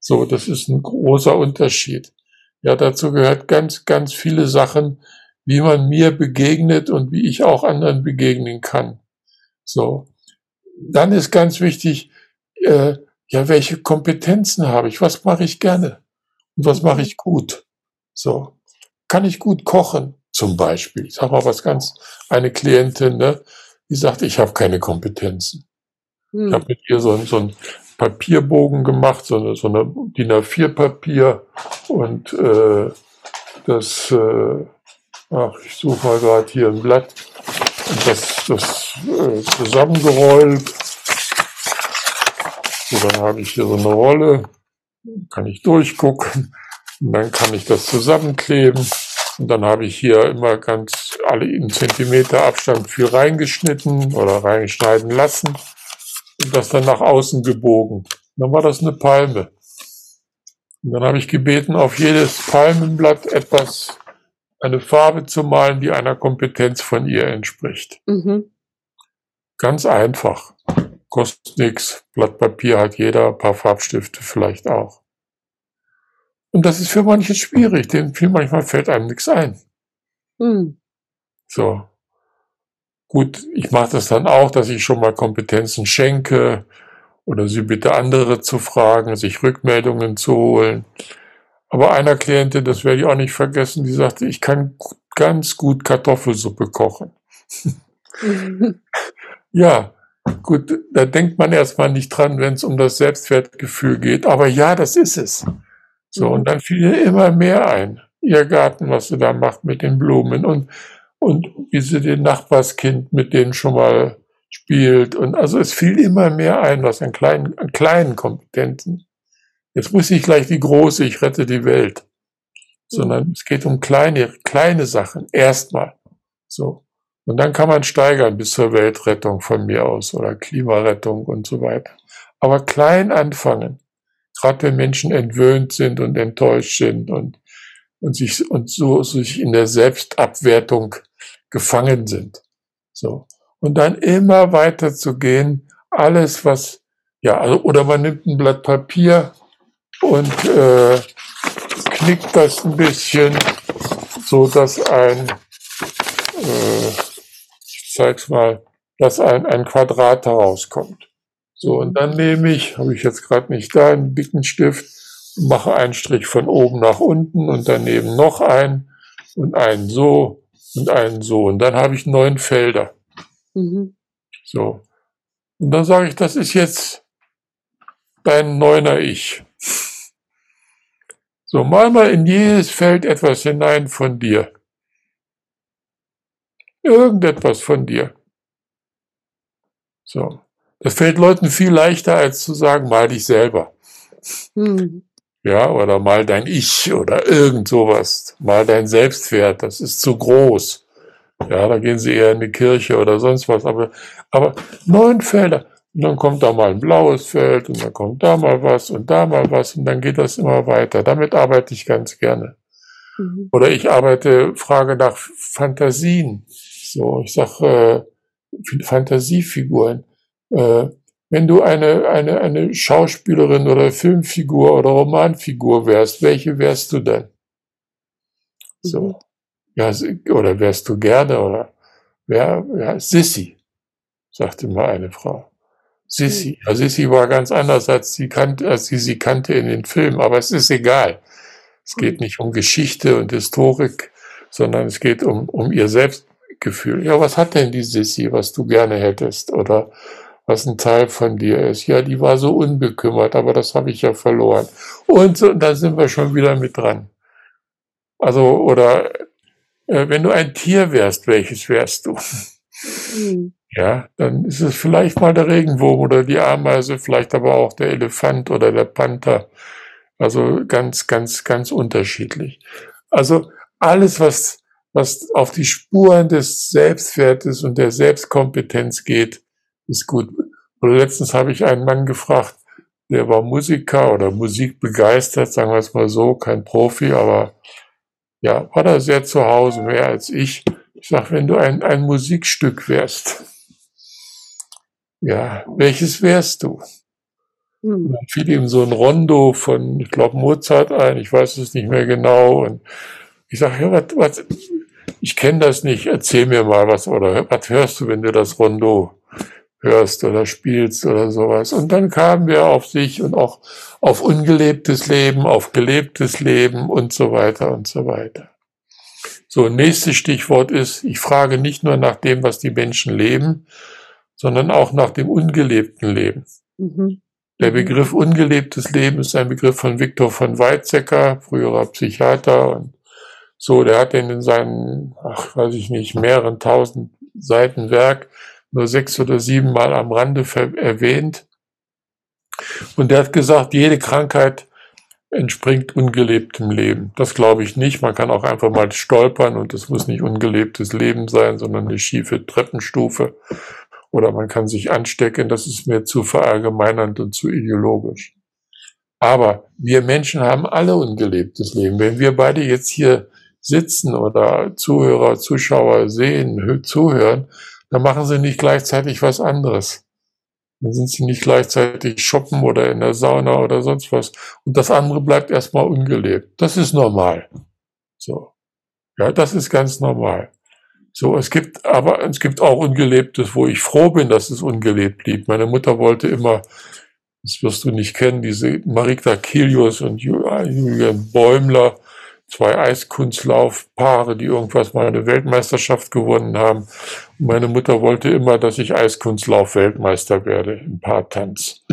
So, das ist ein großer Unterschied. Ja, dazu gehört ganz, ganz viele Sachen, wie man mir begegnet und wie ich auch anderen begegnen kann. So. Dann ist ganz wichtig, äh, ja, welche Kompetenzen habe ich? Was mache ich gerne? Und was mache ich gut? So. Kann ich gut kochen? Zum Beispiel. Ich sag mal was ganz, eine Klientin, ne, die sagt, ich habe keine Kompetenzen. Hm. Ich habe mit ihr so ein, so ein Papierbogen gemacht, so eine, so eine DIN A4-Papier und äh, das, äh, ach, ich suche mal gerade hier ein Blatt, und das, das äh, zusammengerollt. So, dann habe ich hier so eine Rolle, kann ich durchgucken und dann kann ich das zusammenkleben. Und dann habe ich hier immer ganz alle in Zentimeter Abstand viel reingeschnitten oder reinschneiden lassen und das dann nach außen gebogen. Dann war das eine Palme. Und dann habe ich gebeten, auf jedes Palmenblatt etwas, eine Farbe zu malen, die einer Kompetenz von ihr entspricht. Mhm. Ganz einfach. Kostet nichts. Blatt Papier hat jeder, ein paar Farbstifte vielleicht auch. Und das ist für manche schwierig, denn viel manchmal fällt einem nichts ein. Mhm. So. Gut, ich mache das dann auch, dass ich schon mal Kompetenzen schenke oder sie bitte andere zu fragen, sich Rückmeldungen zu holen. Aber einer Klientin, das werde ich auch nicht vergessen, die sagte, ich kann ganz gut Kartoffelsuppe kochen. ja, gut, da denkt man erstmal nicht dran, wenn es um das Selbstwertgefühl geht. Aber ja, das ist es. So, und dann fiel ihr immer mehr ein. Ihr Garten, was sie da macht mit den Blumen und, und wie sie den Nachbarskind mit denen schon mal spielt. Und also es fiel immer mehr ein, was an kleinen, an kleinen Kompetenzen. Jetzt muss ich gleich die große, ich rette die Welt. Sondern es geht um kleine, kleine Sachen. Erstmal. So. Und dann kann man steigern bis zur Weltrettung von mir aus oder Klimarettung und so weiter. Aber klein anfangen gerade wenn Menschen entwöhnt sind und enttäuscht sind und, und sich, und so sich in der Selbstabwertung gefangen sind. So. Und dann immer weiter zu gehen, alles was, ja, also, oder man nimmt ein Blatt Papier und äh, knickt das ein bisschen, so dass ein, äh, ich zeig's mal, dass ein, ein Quadrat herauskommt. So, und dann nehme ich, habe ich jetzt gerade nicht da, einen dicken Stift, mache einen Strich von oben nach unten und daneben noch einen und einen so und einen so. Und dann habe ich neun Felder. Mhm. So. Und dann sage ich, das ist jetzt dein neuner Ich. So, mal mal in jedes Feld etwas hinein von dir. Irgendetwas von dir. So. Das fällt Leuten viel leichter, als zu sagen, mal dich selber. Hm. Ja, oder mal dein Ich oder irgend sowas. Mal dein Selbstwert, das ist zu groß. Ja, da gehen sie eher in die Kirche oder sonst was. Aber, aber neun Felder. Und dann kommt da mal ein blaues Feld und dann kommt da mal was und da mal was und dann geht das immer weiter. Damit arbeite ich ganz gerne. Mhm. Oder ich arbeite, frage nach Fantasien. So, ich sage äh, Fantasiefiguren. Äh, wenn du eine, eine, eine Schauspielerin oder Filmfigur oder Romanfigur wärst, welche wärst du denn? So. Mhm. Ja, oder wärst du gerne, oder wer, ja, Sissy, sagte mal eine Frau. Sissy. Mhm. Ja, Sissy war ganz anders, als sie kannte, als sie sie kannte in den Filmen, aber es ist egal. Es geht nicht um Geschichte und Historik, sondern es geht um, um ihr Selbstgefühl. Ja, was hat denn die Sissy, was du gerne hättest? Oder was ein Teil von dir ist. Ja, die war so unbekümmert, aber das habe ich ja verloren. Und so, da sind wir schon wieder mit dran. Also, oder äh, wenn du ein Tier wärst, welches wärst du? Mhm. Ja, dann ist es vielleicht mal der Regenwurm oder die Ameise, vielleicht aber auch der Elefant oder der Panther. Also ganz, ganz, ganz unterschiedlich. Also alles, was, was auf die Spuren des Selbstwertes und der Selbstkompetenz geht, ist gut. Oder letztens habe ich einen Mann gefragt, der war Musiker oder musikbegeistert, sagen wir es mal so, kein Profi, aber ja, war da sehr zu Hause, mehr als ich. Ich sage, wenn du ein, ein Musikstück wärst, ja, welches wärst du? Hm. Und dann fiel ihm so ein Rondo von, ich glaube, Mozart ein, ich weiß es nicht mehr genau. Und ich sage, ja, was, was, ich kenne das nicht, erzähl mir mal was, oder was hörst du, wenn du das Rondo hörst oder spielst oder sowas. Und dann kamen wir auf sich und auch auf ungelebtes Leben, auf gelebtes Leben und so weiter und so weiter. So, nächstes Stichwort ist, ich frage nicht nur nach dem, was die Menschen leben, sondern auch nach dem ungelebten Leben. Mhm. Der. Begriff ungelebtes Leben ist ein Begriff von Viktor von Weizsäcker, früherer Psychiater und so, der hat den in seinen, ach, weiß ich nicht, mehreren tausend Seiten Werk nur sechs oder sieben Mal am Rande erwähnt. Und der hat gesagt, jede Krankheit entspringt ungelebtem Leben. Das glaube ich nicht. Man kann auch einfach mal stolpern und es muss nicht ungelebtes Leben sein, sondern eine schiefe Treppenstufe. Oder man kann sich anstecken. Das ist mir zu verallgemeinernd und zu ideologisch. Aber wir Menschen haben alle ungelebtes Leben. Wenn wir beide jetzt hier sitzen oder Zuhörer, Zuschauer sehen, zuhören, dann machen sie nicht gleichzeitig was anderes. Dann sind sie nicht gleichzeitig shoppen oder in der Sauna oder sonst was. Und das andere bleibt erstmal ungelebt. Das ist normal. So. Ja, das ist ganz normal. So, es gibt aber, es gibt auch Ungelebtes, wo ich froh bin, dass es ungelebt blieb. Meine Mutter wollte immer, das wirst du nicht kennen, diese Marika Kilius und Julian Bäumler, zwei Eiskunstlaufpaare, die irgendwas mal eine Weltmeisterschaft gewonnen haben. Und meine Mutter wollte immer, dass ich Eiskunstlauf-Weltmeister werde im Paartanz.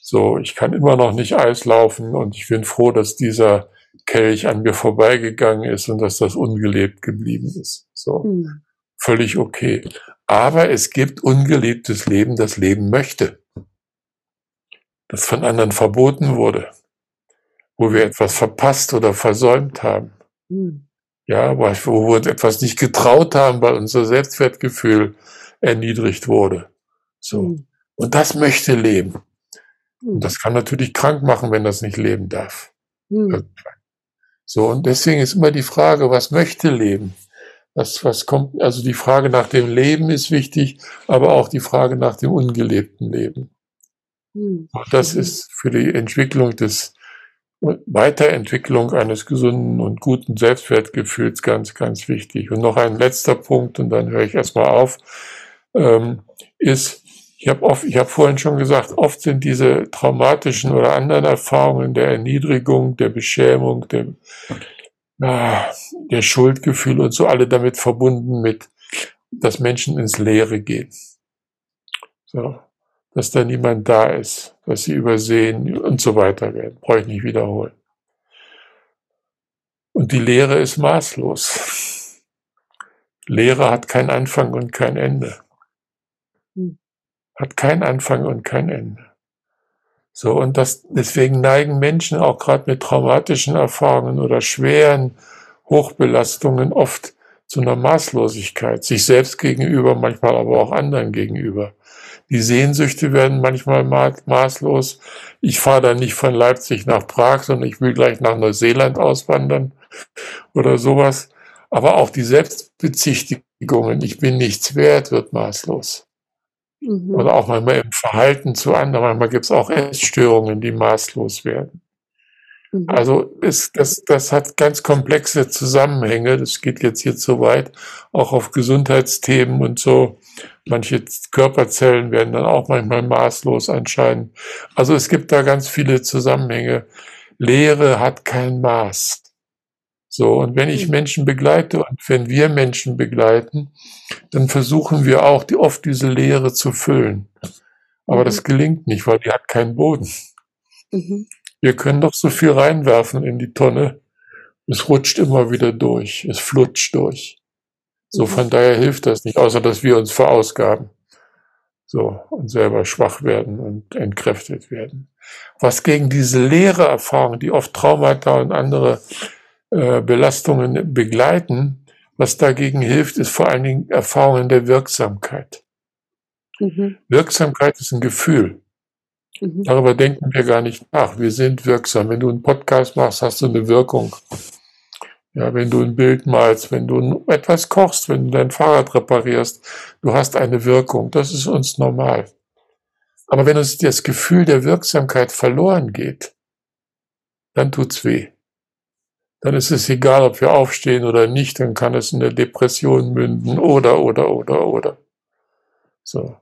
So, ich kann immer noch nicht Eis laufen und ich bin froh, dass dieser Kelch an mir vorbeigegangen ist und dass das ungelebt geblieben ist. So, mhm. völlig okay. Aber es gibt ungelebtes Leben, das Leben möchte, das von anderen verboten wurde wo wir etwas verpasst oder versäumt haben. Mhm. Ja, wo, wir uns etwas nicht getraut haben, weil unser Selbstwertgefühl erniedrigt wurde. So. Mhm. Und das möchte leben. Mhm. Und das kann natürlich krank machen, wenn das nicht leben darf. Mhm. So, und deswegen ist immer die Frage, was möchte leben? Was, was kommt, also die Frage nach dem Leben ist wichtig, aber auch die Frage nach dem ungelebten Leben. Mhm. Und das ist für die Entwicklung des Weiterentwicklung eines gesunden und guten Selbstwertgefühls ganz, ganz wichtig. Und noch ein letzter Punkt, und dann höre ich erstmal auf, ähm, ist, ich habe oft, ich habe vorhin schon gesagt, oft sind diese traumatischen oder anderen Erfahrungen der Erniedrigung, der Beschämung, der, ah, der Schuldgefühl und so alle damit verbunden mit, dass Menschen ins Leere gehen. So dass da niemand da ist, dass sie übersehen und so weiter werden. Brauche ich nicht wiederholen. Und die Lehre ist maßlos. Lehre hat kein Anfang und kein Ende. Hm. Hat kein Anfang und kein Ende. So, und das, deswegen neigen Menschen auch gerade mit traumatischen Erfahrungen oder schweren Hochbelastungen oft zu einer Maßlosigkeit, sich selbst gegenüber, manchmal aber auch anderen gegenüber. Die Sehnsüchte werden manchmal maßlos. Ich fahre dann nicht von Leipzig nach Prag, sondern ich will gleich nach Neuseeland auswandern oder sowas. Aber auch die Selbstbezichtigungen, ich bin nichts wert, wird maßlos. Mhm. Oder auch manchmal im Verhalten zu anderen. Manchmal gibt es auch Essstörungen, die maßlos werden. Mhm. Also ist, das, das hat ganz komplexe Zusammenhänge. Das geht jetzt hier zu weit, auch auf Gesundheitsthemen und so. Manche Körperzellen werden dann auch manchmal maßlos anscheinend. Also es gibt da ganz viele Zusammenhänge. Lehre hat kein Maß. So, und wenn ich mhm. Menschen begleite und wenn wir Menschen begleiten, dann versuchen wir auch die, oft diese Lehre zu füllen. Aber das mhm. gelingt nicht, weil die hat keinen Boden. Mhm. Wir können doch so viel reinwerfen in die Tonne. Es rutscht immer wieder durch. Es flutscht durch. So, von mhm. daher hilft das nicht, außer dass wir uns verausgaben. So, und selber schwach werden und entkräftet werden. Was gegen diese leere Erfahrung, die oft Traumata und andere äh, Belastungen begleiten, was dagegen hilft, ist vor allen Dingen Erfahrungen der Wirksamkeit. Mhm. Wirksamkeit ist ein Gefühl. Mhm. Darüber denken wir gar nicht nach. Wir sind wirksam. Wenn du einen Podcast machst, hast du eine Wirkung. Ja, wenn du ein Bild malst, wenn du etwas kochst, wenn du dein Fahrrad reparierst, du hast eine Wirkung. Das ist uns normal. Aber wenn uns das Gefühl der Wirksamkeit verloren geht, dann tut's weh. Dann ist es egal, ob wir aufstehen oder nicht, dann kann es in der Depression münden oder, oder, oder, oder. So.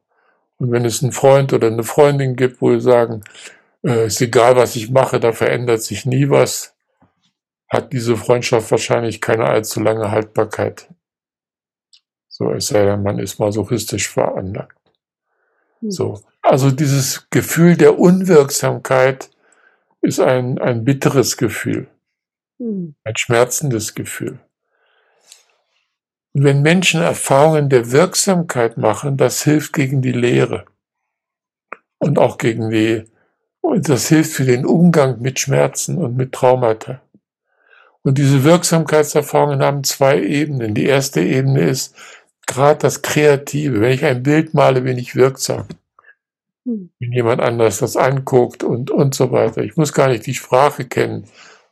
Und wenn es einen Freund oder eine Freundin gibt, wo wir sagen, äh, ist egal, was ich mache, da verändert sich nie was, hat diese Freundschaft wahrscheinlich keine allzu lange Haltbarkeit. So es sei denn, man ist masochistisch veranlagt. Hm. So. Also dieses Gefühl der Unwirksamkeit ist ein, ein bitteres Gefühl, hm. ein schmerzendes Gefühl. Und wenn Menschen Erfahrungen der Wirksamkeit machen, das hilft gegen die Leere und auch gegen die, und das hilft für den Umgang mit Schmerzen und mit Traumata. Und diese Wirksamkeitserfahrungen haben zwei Ebenen. Die erste Ebene ist gerade das Kreative. Wenn ich ein Bild male, bin ich wirksam. Hm. Wenn jemand anders das anguckt und, und so weiter. Ich muss gar nicht die Sprache kennen.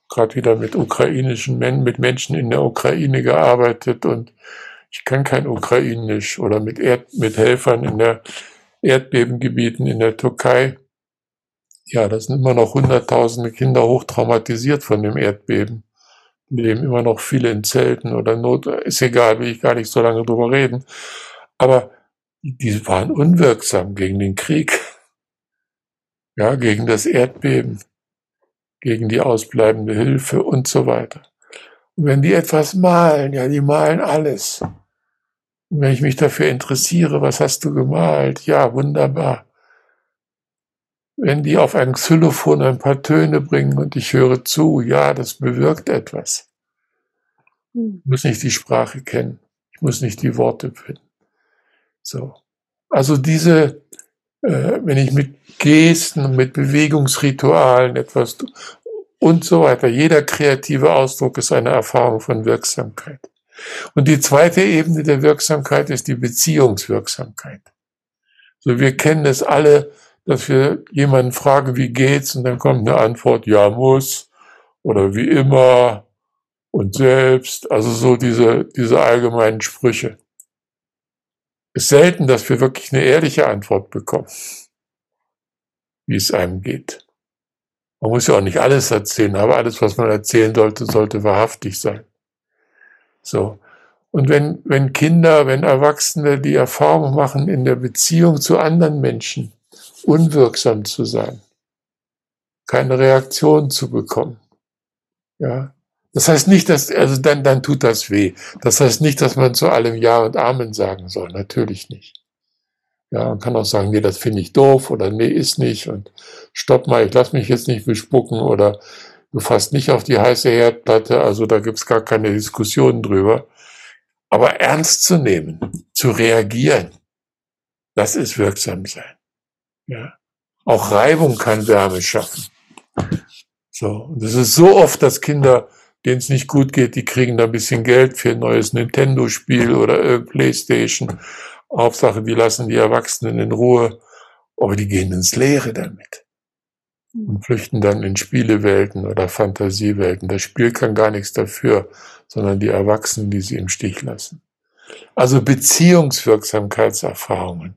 Gerade wieder mit ukrainischen Menschen, mit Menschen in der Ukraine gearbeitet und ich kann kein Ukrainisch oder mit, Erd, mit Helfern in der Erdbebengebieten in der Türkei. Ja, da sind immer noch hunderttausende Kinder hochtraumatisiert von dem Erdbeben. Leben immer noch viele in Zelten oder Not, ist egal, will ich gar nicht so lange drüber reden. Aber die waren unwirksam gegen den Krieg. Ja, gegen das Erdbeben, gegen die ausbleibende Hilfe und so weiter. Und wenn die etwas malen, ja, die malen alles. Und wenn ich mich dafür interessiere, was hast du gemalt? Ja, wunderbar. Wenn die auf ein Xylophon ein paar Töne bringen und ich höre zu, ja, das bewirkt etwas. Hm. Ich muss nicht die Sprache kennen. Ich muss nicht die Worte finden. So. Also diese, wenn ich mit Gesten, mit Bewegungsritualen etwas und so weiter, jeder kreative Ausdruck ist eine Erfahrung von Wirksamkeit. Und die zweite Ebene der Wirksamkeit ist die Beziehungswirksamkeit. So, wir kennen es alle, dass wir jemanden fragen, wie geht's? Und dann kommt eine Antwort, ja, muss. Oder wie immer. Und selbst. Also so diese, diese allgemeinen Sprüche. Ist selten, dass wir wirklich eine ehrliche Antwort bekommen. Wie es einem geht. Man muss ja auch nicht alles erzählen, aber alles, was man erzählen sollte, sollte wahrhaftig sein. So. Und wenn, wenn Kinder, wenn Erwachsene die Erfahrung machen, in der Beziehung zu anderen Menschen unwirksam zu sein, keine Reaktion zu bekommen, ja, das heißt nicht, dass, also dann, dann tut das weh. Das heißt nicht, dass man zu allem Ja und Amen sagen soll. Natürlich nicht. Ja, man kann auch sagen, nee, das finde ich doof oder nee, ist nicht und stopp mal, ich lass mich jetzt nicht bespucken oder Du fasst nicht auf die heiße Herdplatte, also da gibt's gar keine Diskussionen drüber. Aber ernst zu nehmen, zu reagieren, das ist wirksam sein. Ja. Auch Reibung kann Wärme schaffen. So. Und es ist so oft, dass Kinder, denen es nicht gut geht, die kriegen da ein bisschen Geld für ein neues Nintendo-Spiel oder äh, Playstation. Hauptsache, die lassen die Erwachsenen in Ruhe. Aber die gehen ins Leere damit und flüchten dann in Spielewelten oder Fantasiewelten. Das Spiel kann gar nichts dafür, sondern die Erwachsenen, die sie im Stich lassen. Also Beziehungswirksamkeitserfahrungen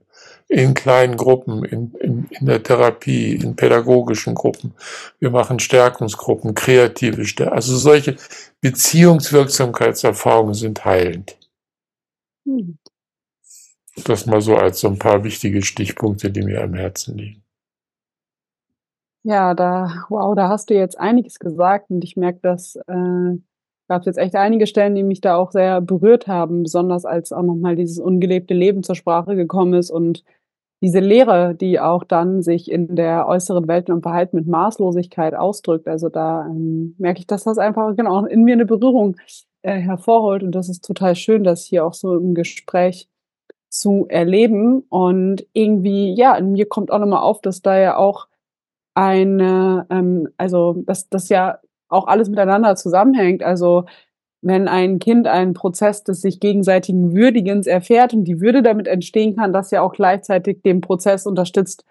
in kleinen Gruppen, in, in, in der Therapie, in pädagogischen Gruppen. Wir machen Stärkungsgruppen, kreative Stärkung. Also solche Beziehungswirksamkeitserfahrungen sind heilend. Hm. Das mal so als so ein paar wichtige Stichpunkte, die mir am Herzen liegen. Ja, da wow, da hast du jetzt einiges gesagt und ich merke, dass, äh, gab's jetzt echt einige Stellen, die mich da auch sehr berührt haben, besonders als auch noch mal dieses ungelebte Leben zur Sprache gekommen ist und diese Leere, die auch dann sich in der äußeren Welt und Verhalten mit Maßlosigkeit ausdrückt. Also, da, ähm, merke ich, dass das einfach genau in mir eine Berührung, äh, hervorholt und das ist total schön, das hier auch so im Gespräch zu erleben und irgendwie ja, in mir kommt auch noch mal auf, dass da ja auch eine, ähm, also dass das ja auch alles miteinander zusammenhängt. Also wenn ein Kind einen Prozess des sich gegenseitigen Würdigens erfährt und die Würde damit entstehen kann, das ja auch gleichzeitig den Prozess unterstützt,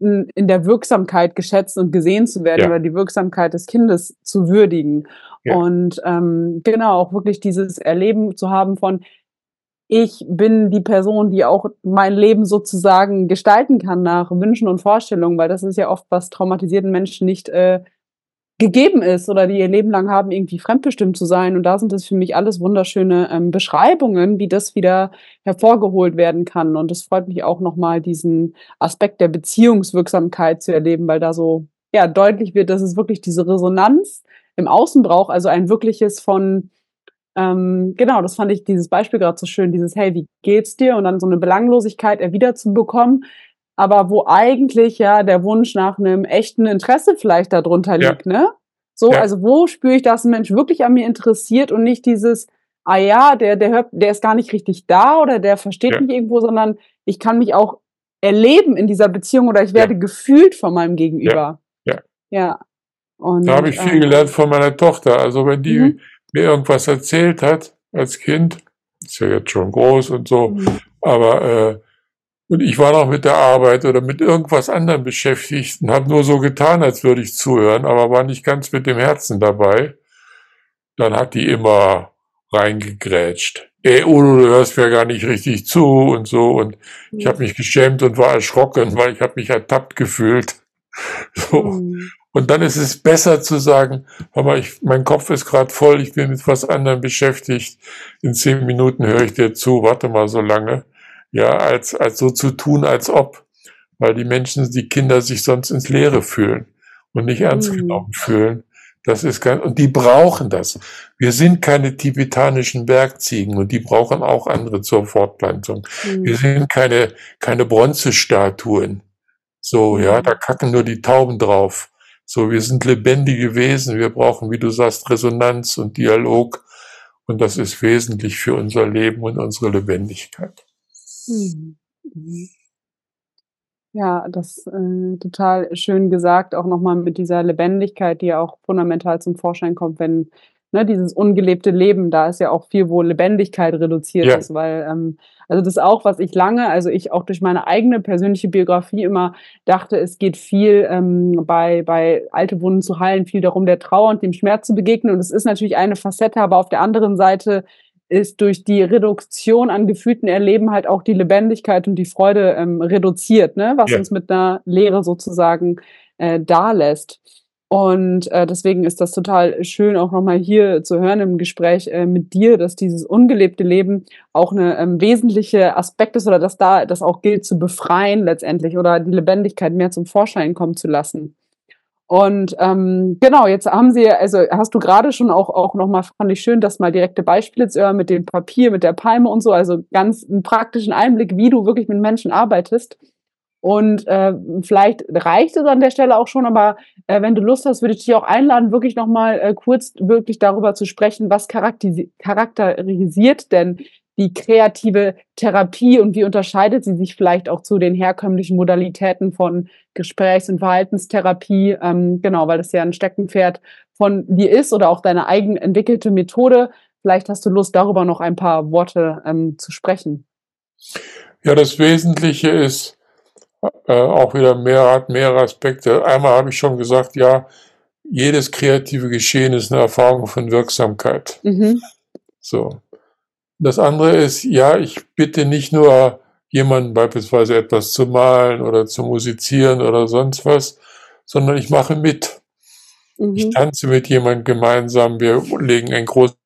in der Wirksamkeit geschätzt und gesehen zu werden ja. oder die Wirksamkeit des Kindes zu würdigen. Ja. Und ähm, genau, auch wirklich dieses Erleben zu haben von, ich bin die Person, die auch mein Leben sozusagen gestalten kann nach Wünschen und Vorstellungen, weil das ist ja oft, was traumatisierten Menschen nicht äh, gegeben ist oder die ihr Leben lang haben, irgendwie fremdbestimmt zu sein. Und da sind das für mich alles wunderschöne ähm, Beschreibungen, wie das wieder hervorgeholt werden kann. Und es freut mich auch nochmal, diesen Aspekt der Beziehungswirksamkeit zu erleben, weil da so ja deutlich wird, dass es wirklich diese Resonanz im Außen braucht, also ein wirkliches von ähm, genau, das fand ich dieses Beispiel gerade so schön, dieses Hey, wie geht's dir? Und dann so eine Belanglosigkeit erwidert zu bekommen, aber wo eigentlich ja der Wunsch nach einem echten Interesse vielleicht darunter Ja. liegt, ne? So, Ja. also wo spüre ich, dass ein Mensch wirklich an mir interessiert und nicht dieses, ah ja, der, der hört, der ist gar nicht richtig da oder der versteht Ja. mich irgendwo, sondern ich kann mich auch erleben in dieser Beziehung oder ich Ja. werde gefühlt von meinem Gegenüber. Ja. Ja. Und, Da habe ich viel ähm, gelernt von meiner Tochter. Also wenn die Mhm. mir irgendwas erzählt hat als Kind, ist ja jetzt schon groß und so, Mhm. aber äh, und ich war noch mit der Arbeit oder mit irgendwas anderem beschäftigt und habe nur so getan, als würde ich zuhören, aber war nicht ganz mit dem Herzen dabei. Dann hat die immer reingegrätscht. Ey, Udo, du hörst mir gar nicht richtig zu und so. Und ich habe mich geschämt und war erschrocken, weil ich habe mich ertappt gefühlt. So. Mhm. Und dann ist es besser zu sagen, aber ich, mein Kopf ist gerade voll, ich bin mit was anderem beschäftigt. In zehn Minuten höre ich dir zu, warte mal so lange. Ja, als, als so zu tun, als ob. Weil die Menschen, die Kinder sich sonst ins Leere fühlen und nicht ernst Mhm. genommen fühlen. Das ist ganz, und die brauchen das. Wir sind keine tibetanischen Bergziegen und die brauchen auch andere zur Fortpflanzung. Wir Mhm. sind keine, keine Bronzestatuen. So, ja, Mhm. da kacken nur die Tauben drauf. So, wir sind lebendige Wesen. Wir brauchen, wie du sagst, Resonanz und Dialog. Und das ist wesentlich für unser Leben und unsere Lebendigkeit. Mhm. Mhm. Ja, das äh, total schön gesagt, auch nochmal mit dieser Lebendigkeit, die ja auch fundamental zum Vorschein kommt, wenn ne, dieses ungelebte Leben, da ist ja auch viel, wo Lebendigkeit reduziert Ja. ist, weil ähm, also das ist auch, was ich lange, also ich auch durch meine eigene persönliche Biografie immer dachte, es geht viel ähm, bei, bei alte Wunden zu heilen, viel darum, der Trauer und dem Schmerz zu begegnen. Und es ist natürlich eine Facette, aber auf der anderen Seite ist durch die Reduktion an gefühlten Erleben halt auch die Lebendigkeit und die Freude ähm, reduziert, ne? was Ja. uns mit einer Leere sozusagen äh, da lässt. Und äh, deswegen ist das total schön, auch nochmal hier zu hören im Gespräch äh, mit dir, dass dieses ungelebte Leben auch eine ähm, wesentliche Aspekt ist oder dass da das auch gilt zu befreien letztendlich oder die Lebendigkeit mehr zum Vorschein kommen zu lassen. Und ähm, genau, jetzt haben Sie, also hast du gerade schon auch, auch nochmal, fand ich schön, dass mal direkte Beispiele zu hören mit dem Papier, mit der Palme und so, also ganz einen praktischen Einblick, wie du wirklich mit Menschen arbeitest. Und äh, vielleicht reicht es an der Stelle auch schon, aber äh, wenn du Lust hast, würde ich dich auch einladen, wirklich nochmal äh, kurz wirklich darüber zu sprechen, was charakterisi charakterisiert denn die kreative Therapie und wie unterscheidet sie sich vielleicht auch zu den herkömmlichen Modalitäten von Gesprächs- und Verhaltenstherapie, ähm, genau, weil das ja ein Steckenpferd von dir ist oder auch deine eigen entwickelte Methode. Vielleicht hast du Lust, darüber noch ein paar Worte ähm, zu sprechen. Ja, das Wesentliche ist äh, auch wieder mehr, hat mehrere Aspekte. Einmal habe ich schon gesagt, ja, jedes kreative Geschehen ist eine Erfahrung von Wirksamkeit. Mhm. So. Das andere ist, ja, ich bitte nicht nur jemanden beispielsweise etwas zu malen oder zu musizieren oder sonst was, sondern ich mache mit. Ich Mhm. tanze mit jemandem gemeinsam, wir legen ein großes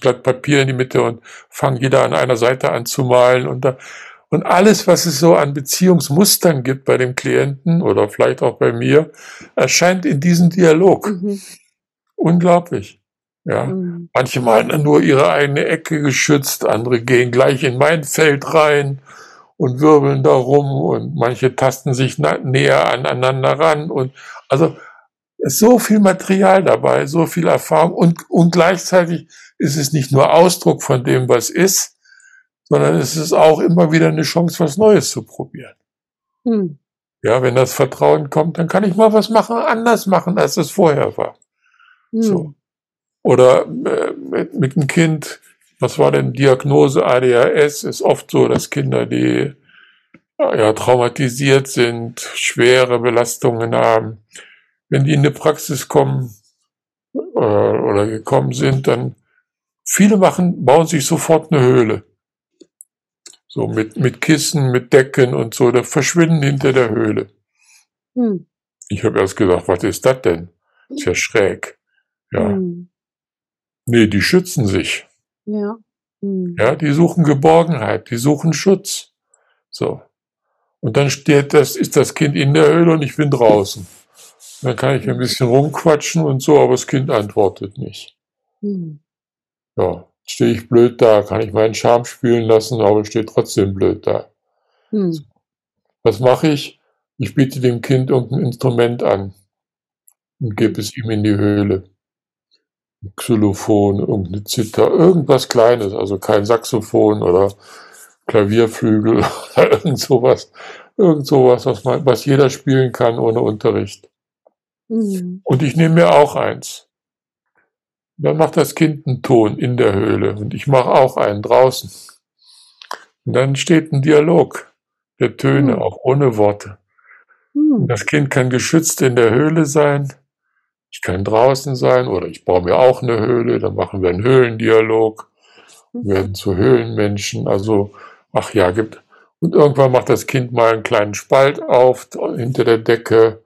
Blatt Papier in die Mitte und fangen jeder an einer Seite an zu malen und da, und alles, was es so an Beziehungsmustern gibt bei dem Klienten oder vielleicht auch bei mir, erscheint in diesem Dialog. Mhm. Unglaublich. Ja. Mhm. Manche malen dann nur ihre eigene Ecke geschützt, andere gehen gleich in mein Feld rein und wirbeln da rum und manche tasten sich näher aneinander ran und also ist so viel Material dabei, so viel Erfahrung und, und gleichzeitig ist es nicht nur Ausdruck von dem, was ist, sondern es ist auch immer wieder eine Chance, was Neues zu probieren. Mhm. Ja, wenn das Vertrauen kommt, dann kann ich mal was machen, anders machen, als es vorher war. So. Oder äh, mit, mit einem Kind, was war denn Diagnose ADHS? Ist oft so, dass Kinder, die ja, traumatisiert sind, schwere Belastungen haben, wenn die in die Praxis kommen äh, oder gekommen sind, dann viele machen, bauen sich sofort eine Höhle. So mit, mit Kissen, mit Decken und so, da verschwinden hinter der Höhle. Mhm. Ich habe erst gedacht, was ist das denn? Ist ja schräg. Ja. Mhm. Nee, die schützen sich. Ja. Mhm. Ja, die suchen Geborgenheit, die suchen Schutz. So. Und dann steht das, ist das Kind in der Höhle und ich bin draußen. Dann kann ich ein bisschen rumquatschen und so, aber das Kind antwortet nicht. Mhm. Ja, stehe ich blöd da, kann ich meinen Charme spielen lassen, aber steht trotzdem blöd da. Mhm. Was mache ich? Ich biete dem Kind irgendein Instrument an und gebe es ihm in die Höhle. Ein Xylophon, irgendeine Zither, irgendwas Kleines, also kein Saxophon oder Klavierflügel oder irgend sowas, irgend sowas, was, man, was jeder spielen kann ohne Unterricht. Mhm. Und ich nehme mir auch eins. Dann macht das Kind einen Ton in der Höhle und ich mache auch einen draußen. Und dann steht ein Dialog der Töne, mhm. auch ohne Worte. Mhm. Das Kind kann geschützt in der Höhle sein, ich kann draußen sein oder ich baue mir auch eine Höhle, dann machen wir einen Höhlendialog, mhm. werden zu Höhlenmenschen. Also, ach ja, gibt. Und irgendwann macht das Kind mal einen kleinen Spalt auf hinter der Decke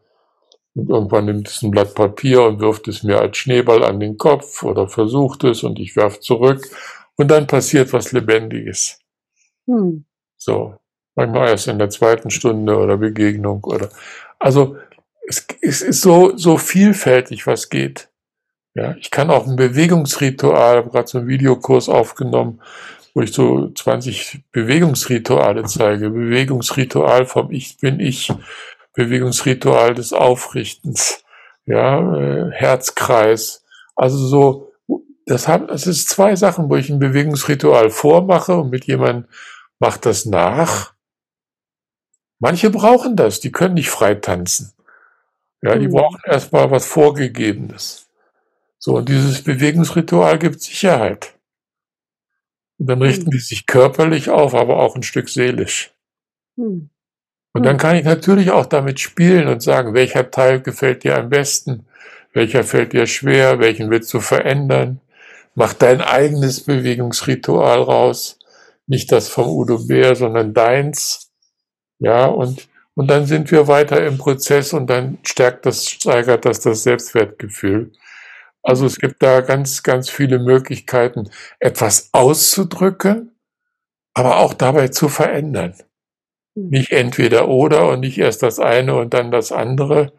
und irgendwann nimmt es ein Blatt Papier und wirft es mir als Schneeball an den Kopf oder versucht es und ich werfe zurück und dann passiert was Lebendiges. Hm. So, manchmal erst in der zweiten Stunde oder Begegnung oder also es, es ist so so vielfältig, was geht. Ja, ich kann auch ein Bewegungsritual, habe gerade so einen Videokurs aufgenommen, wo ich so 20 Bewegungsrituale zeige. Bewegungsritual vom Ich bin ich, Bewegungsritual des Aufrichtens, ja, äh, Herzkreis. Also so, das haben, das ist zwei Sachen, wo ich ein Bewegungsritual vormache und mit jemandem macht das nach. Manche brauchen das, die können nicht frei tanzen. Ja, die mhm. brauchen erstmal was Vorgegebenes. So, und dieses Bewegungsritual gibt Sicherheit. Und dann richten mhm. die sich körperlich auf, aber auch ein Stück seelisch. Mhm. Und dann kann ich natürlich auch damit spielen und sagen, welcher Teil gefällt dir am besten, welcher fällt dir schwer, welchen willst du verändern. Mach dein eigenes Bewegungsritual raus, nicht das vom Udo Bär, sondern deins. Ja, und, und dann sind wir weiter im Prozess und dann stärkt das, steigert das das Selbstwertgefühl. Also es gibt da ganz, ganz viele Möglichkeiten, etwas auszudrücken, aber auch dabei zu verändern. Hm. Nicht entweder oder und nicht erst das eine und dann das andere,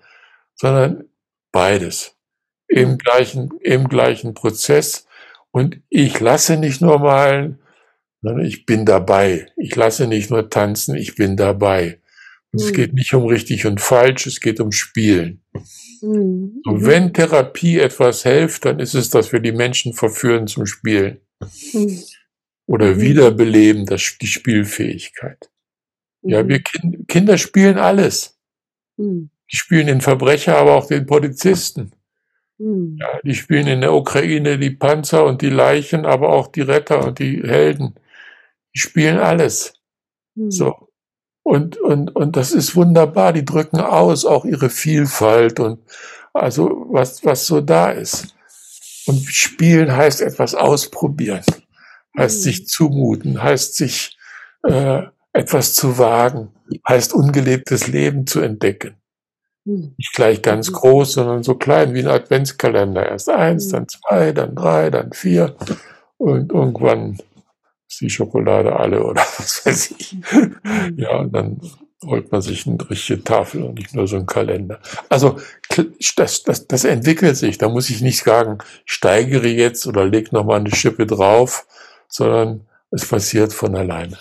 sondern beides. Im hm. gleichen, im gleichen Prozess. Und ich lasse nicht nur malen, sondern ich bin dabei. Ich lasse nicht nur tanzen, ich bin dabei. Und es hm. geht nicht um richtig und falsch, es geht um Spielen. Mhm. Und wenn Therapie etwas hilft, dann ist es, dass wir die Menschen verführen zum Spielen. Mhm. Oder wiederbeleben das, die Spielfähigkeit. Ja, mhm. wir kind, Kinder spielen alles. Mhm. Die spielen den Verbrecher, aber auch den Polizisten. Mhm. Ja, die spielen in der Ukraine die Panzer und die Leichen, aber auch die Retter und die Helden. Die spielen alles. Mhm. So. Und, und, und das ist wunderbar. Die drücken aus auch ihre Vielfalt und also was, was so da ist. Und spielen heißt etwas ausprobieren, heißt mhm. sich zumuten, heißt sich äh, etwas zu wagen heißt ungelebtes Leben zu entdecken. Hm. Nicht gleich ganz hm. groß, sondern so klein wie ein Adventskalender. Erst eins, dann zwei, dann drei, dann vier und irgendwann die Schokolade alle oder was weiß ich. Ja, und dann holt man sich eine richtige Tafel und nicht nur so einen Kalender. Also das, das, das entwickelt sich. Da muss ich nicht sagen, steigere jetzt oder leg noch mal eine Schippe drauf, sondern es passiert von alleine.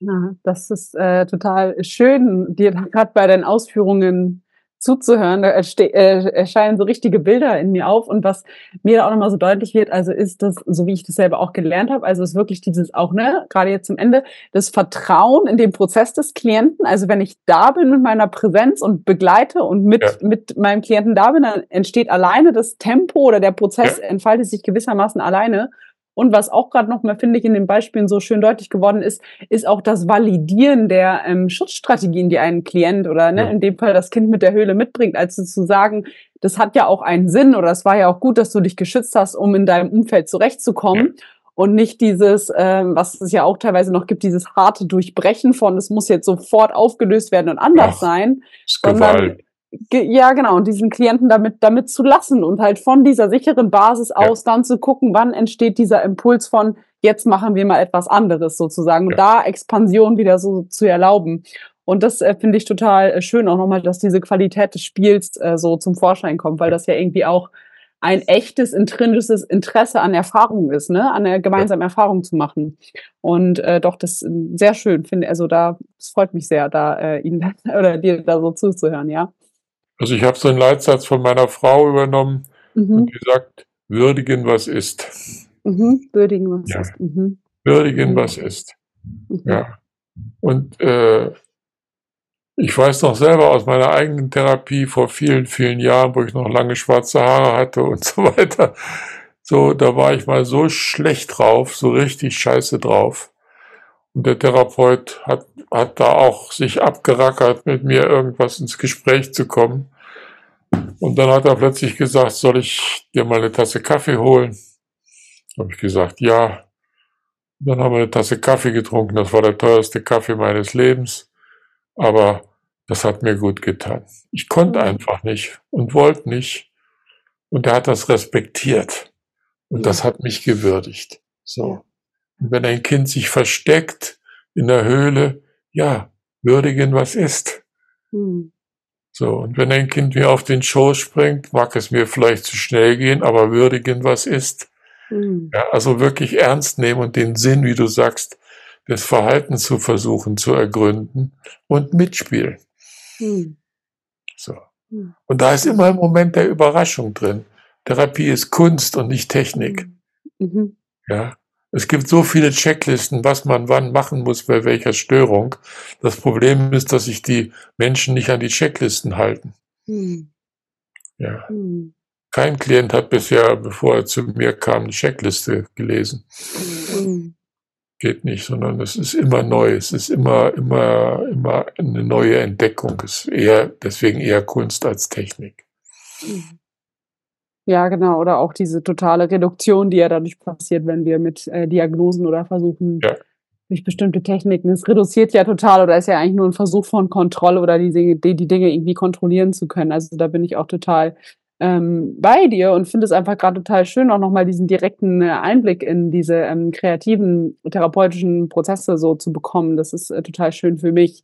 Ja, das ist äh, total schön, dir gerade bei deinen Ausführungen zuzuhören. Da äh, erscheinen so richtige Bilder in mir auf. Und was mir da auch nochmal so deutlich wird, also ist das, so wie ich das selber auch gelernt habe, also ist wirklich dieses auch, ne, gerade jetzt zum Ende, das Vertrauen in den Prozess des Klienten. Also wenn ich da bin mit meiner Präsenz und begleite und mit, ja. mit meinem Klienten da bin, dann entsteht alleine das Tempo oder der Prozess ja. entfaltet sich gewissermaßen alleine. Und was auch gerade noch mal, finde ich, in den Beispielen so schön deutlich geworden ist, ist auch das Validieren der ähm, Schutzstrategien, die ein Klient oder ne, ja. in dem Fall das Kind mit der Höhle mitbringt, als zu sagen, das hat ja auch einen Sinn oder es war ja auch gut, dass du dich geschützt hast, um in deinem Umfeld zurechtzukommen. Ja. Und nicht dieses, ähm, was es ja auch teilweise noch gibt, dieses harte Durchbrechen von, es muss jetzt sofort aufgelöst werden und anders Ach, sein, sondern ja, genau, und diesen Klienten damit, damit zu lassen und halt von dieser sicheren Basis aus ja. dann zu gucken, wann entsteht dieser Impuls von, jetzt machen wir mal etwas anderes sozusagen ja. und da Expansion wieder so zu erlauben. Und das äh, finde ich total äh, schön auch nochmal, dass diese Qualität des Spiels äh, so zum Vorschein kommt, weil das ja irgendwie auch ein echtes intrinsisches Interesse an Erfahrung ist, ne, an der gemeinsamen Erfahrung zu machen. Und äh, doch, das ist sehr schön, finde also da, es freut mich sehr, da äh, Ihnen oder dir da so zuzuhören, ja. Also ich habe so einen Leitsatz von meiner Frau übernommen mhm. und die sagt, würdigen, was ist. Mhm. Würdigen, was ja. ist. Mhm. Würdigen, was ist. Mhm. Ja. Und äh, ich weiß noch selber aus meiner eigenen Therapie vor vielen, vielen Jahren, wo ich noch lange schwarze Haare hatte und so weiter. So, da war ich mal so schlecht drauf, so richtig scheiße drauf. Und der Therapeut hat, hat da auch sich abgerackert, mit mir irgendwas ins Gespräch zu kommen. Und dann hat er plötzlich gesagt, soll ich dir mal eine Tasse Kaffee holen? Habe ich gesagt, ja. Dann haben wir eine Tasse Kaffee getrunken. Das war der teuerste Kaffee meines Lebens. Aber das hat mir gut getan. Ich konnte mhm. einfach nicht und wollte nicht. Und er hat das respektiert. Und das hat mich gewürdigt. So. Und wenn ein Kind sich versteckt in der Höhle, ja, würdigen, was ist. Mhm. So. Und wenn ein Kind mir auf den Schoß springt, mag es mir vielleicht zu schnell gehen, aber würdigen, was ist. Mhm. Ja, also wirklich ernst nehmen und den Sinn, wie du sagst, des Verhaltens zu versuchen zu ergründen und mitspielen. Hm. So. Hm. Und da ist immer ein Moment der Überraschung drin. Therapie ist Kunst und nicht Technik. Hm. Mhm. Ja. Es gibt so viele Checklisten, was man wann machen muss bei welcher Störung. Das Problem ist, dass sich die Menschen nicht an die Checklisten halten. Mhm. Ja. Mhm. Kein Klient hat bisher, bevor er zu mir kam, eine Checkliste gelesen. Mhm geht nicht, sondern es ist immer neu, es ist immer, immer, immer eine neue Entdeckung, es ist eher, deswegen eher Kunst als Technik. Ja, genau, oder auch diese totale Reduktion, die ja dadurch passiert, wenn wir mit äh, Diagnosen oder versuchen, ja. durch bestimmte Techniken, es reduziert ja total oder ist ja eigentlich nur ein Versuch von Kontrolle oder die, die, die Dinge irgendwie kontrollieren zu können. Also da bin ich auch total ähm, bei dir und finde es einfach gerade total schön, auch nochmal diesen direkten äh, Einblick in diese ähm, kreativen therapeutischen Prozesse so zu bekommen. Das ist äh, total schön für mich.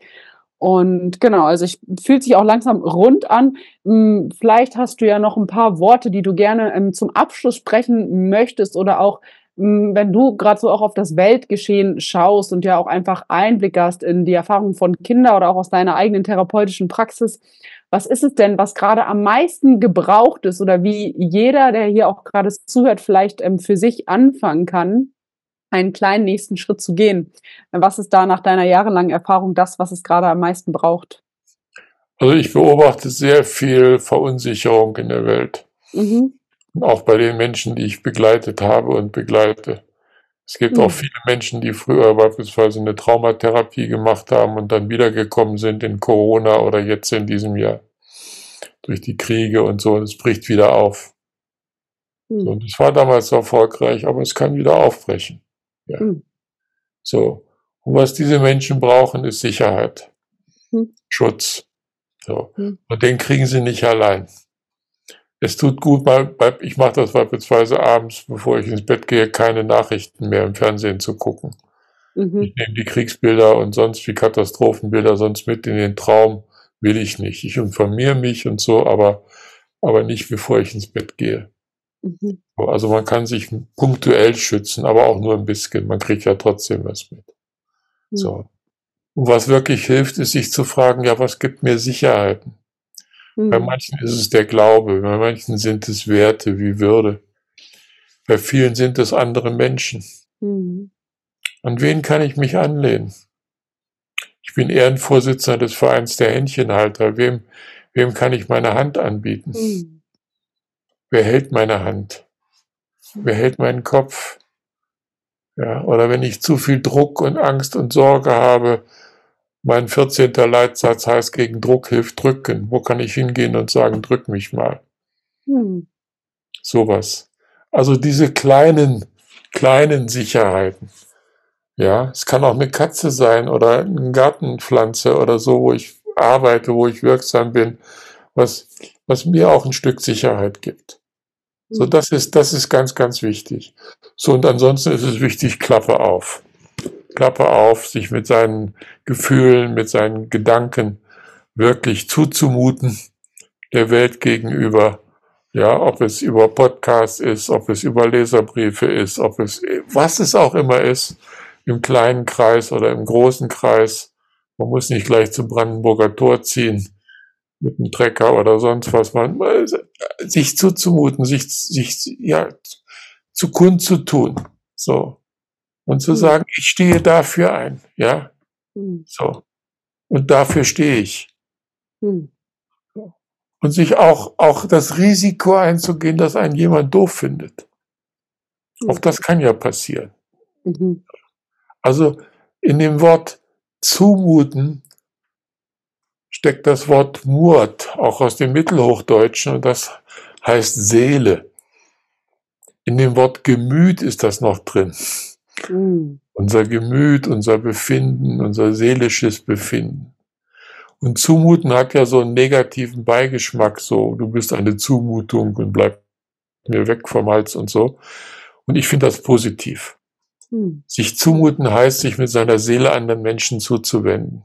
Und genau, also ich fühlt sich auch langsam rund an. Hm, vielleicht hast du ja noch ein paar Worte, die du gerne ähm, zum Abschluss sprechen möchtest oder auch hm, wenn du gerade so auch auf das Weltgeschehen schaust und ja auch einfach Einblick hast in die Erfahrungen von Kindern oder auch aus deiner eigenen therapeutischen Praxis, was ist es denn, was gerade am meisten gebraucht ist oder wie jeder, der hier auch gerade zuhört, vielleicht ähm, für sich anfangen kann, einen kleinen nächsten Schritt zu gehen? Was ist da nach deiner jahrelangen Erfahrung das, was es gerade am meisten braucht? Also ich beobachte sehr viel Verunsicherung in der Welt. Mhm. Auch bei den Menschen, die ich begleitet habe und begleite. Es gibt mhm. auch viele Menschen, die früher beispielsweise eine Traumatherapie gemacht haben und dann wiedergekommen sind in Corona oder jetzt in diesem Jahr. Durch die Kriege und so, und es bricht wieder auf. Mhm. Und es war damals erfolgreich, aber es kann wieder aufbrechen. Ja. Mhm. So. Und was diese Menschen brauchen, ist Sicherheit. Hm. Schutz. So. Hm. Und den kriegen sie nicht allein es tut gut, mal, ich mache das beispielsweise abends, bevor ich ins Bett gehe, keine Nachrichten mehr im Fernsehen zu gucken. Mhm. Ich nehme die Kriegsbilder und sonst wie Katastrophenbilder sonst mit in den Traum, will ich nicht. Ich informiere mich und so, aber, aber nicht bevor ich ins Bett gehe. Mhm. Also man kann sich punktuell schützen, aber auch nur ein bisschen. Man kriegt ja trotzdem was mit. Mhm. So. Und was wirklich hilft, ist sich zu fragen, ja, was gibt mir Sicherheiten? Mhm. Bei manchen ist es der Glaube, bei manchen sind es Werte wie Würde. Bei vielen sind es andere Menschen. Mhm. An wen kann ich mich anlehnen? Ich bin Ehrenvorsitzender des Vereins der Händchenhalter. Wem, wem kann ich meine Hand anbieten? Mhm. Wer hält meine Hand? Wer hält meinen Kopf? Ja, oder wenn ich zu viel Druck und Angst und Sorge habe, mein 14. Leitsatz heißt, gegen Druck hilft drücken. Wo kann ich hingehen und sagen, drück mich mal? Hm. Sowas. Also diese kleinen, kleinen Sicherheiten. Ja, es kann auch eine Katze sein oder eine Gartenpflanze oder so, wo ich arbeite, wo ich wirksam bin, was, was mir auch ein Stück Sicherheit gibt. So, hm. das ist, das ist ganz, ganz wichtig. So, und ansonsten ist es wichtig, Klappe auf. Klappe auf, sich mit seinen Gefühlen, mit seinen Gedanken wirklich zuzumuten der Welt gegenüber Ja, ob es über Podcast ist, ob es über Leserbriefe ist, ob es, was es auch immer ist, im kleinen Kreis oder im großen Kreis. Man muss nicht gleich zum Brandenburger Tor ziehen mit einem Trecker oder sonst was. Man, sich zuzumuten, sich, sich, ja, zu kund zu tun. So. Und zu mhm. sagen, ich stehe dafür ein, ja. Mhm. So. Und dafür stehe ich. Mhm und sich auch, auch das Risiko einzugehen, dass einen jemand doof findet. Mhm. Auch das kann ja passieren. Mhm. Also in dem Wort zumuten steckt das Wort Murt, auch aus dem Mittelhochdeutschen, und das heißt Seele. In dem Wort Gemüt ist das noch drin. Mhm. Unser Gemüt, unser Befinden, unser seelisches Befinden. Und Zumuten hat ja so einen negativen Beigeschmack, so du bist eine Zumutung und bleib mir weg vom Hals und so. Und ich finde das positiv. Hm. Sich zumuten heißt, sich mit seiner Seele anderen Menschen zuzuwenden.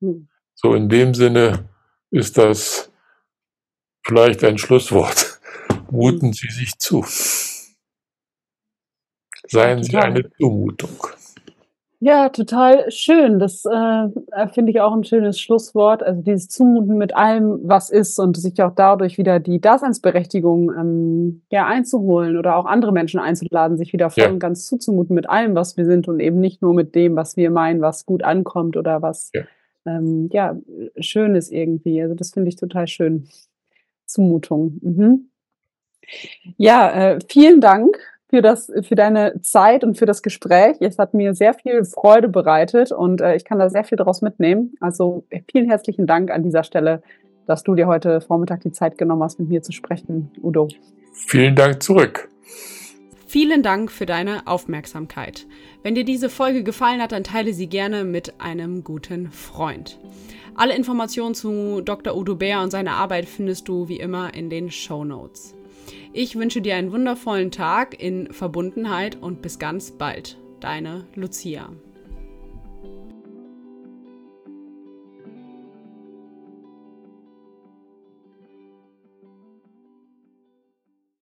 Hm. So in dem Sinne ist das vielleicht ein Schlusswort. Muten. Sie sich zu. Seien Sie eine Zumutung. Ja, total schön. Das äh, finde ich auch ein schönes Schlusswort. Also dieses Zumuten mit allem, was ist und sich auch dadurch wieder die Daseinsberechtigung ähm, ja, einzuholen oder auch andere Menschen einzuladen, sich wieder voll ja. und ganz zuzumuten mit allem, was wir sind und eben nicht nur mit dem, was wir meinen, was gut ankommt oder was ja, ähm, ja schön ist irgendwie. Also das finde ich total schön. Zumutung. Mhm. Ja, äh, vielen Dank für das, für deine Zeit und für das Gespräch. Es hat mir sehr viel Freude bereitet und äh, ich kann da sehr viel daraus mitnehmen. Also vielen herzlichen Dank an dieser Stelle, dass du dir heute Vormittag die Zeit genommen hast, mit mir zu sprechen, Udo. Vielen Dank zurück. Vielen Dank für deine Aufmerksamkeit. Wenn dir diese Folge gefallen hat, dann teile sie gerne mit einem guten Freund. Alle Informationen zu Dr. Udo Bär und seiner Arbeit findest du wie immer in den Show Notes. Ich wünsche dir einen wundervollen Tag in Verbundenheit und bis ganz bald. Deine Lucia.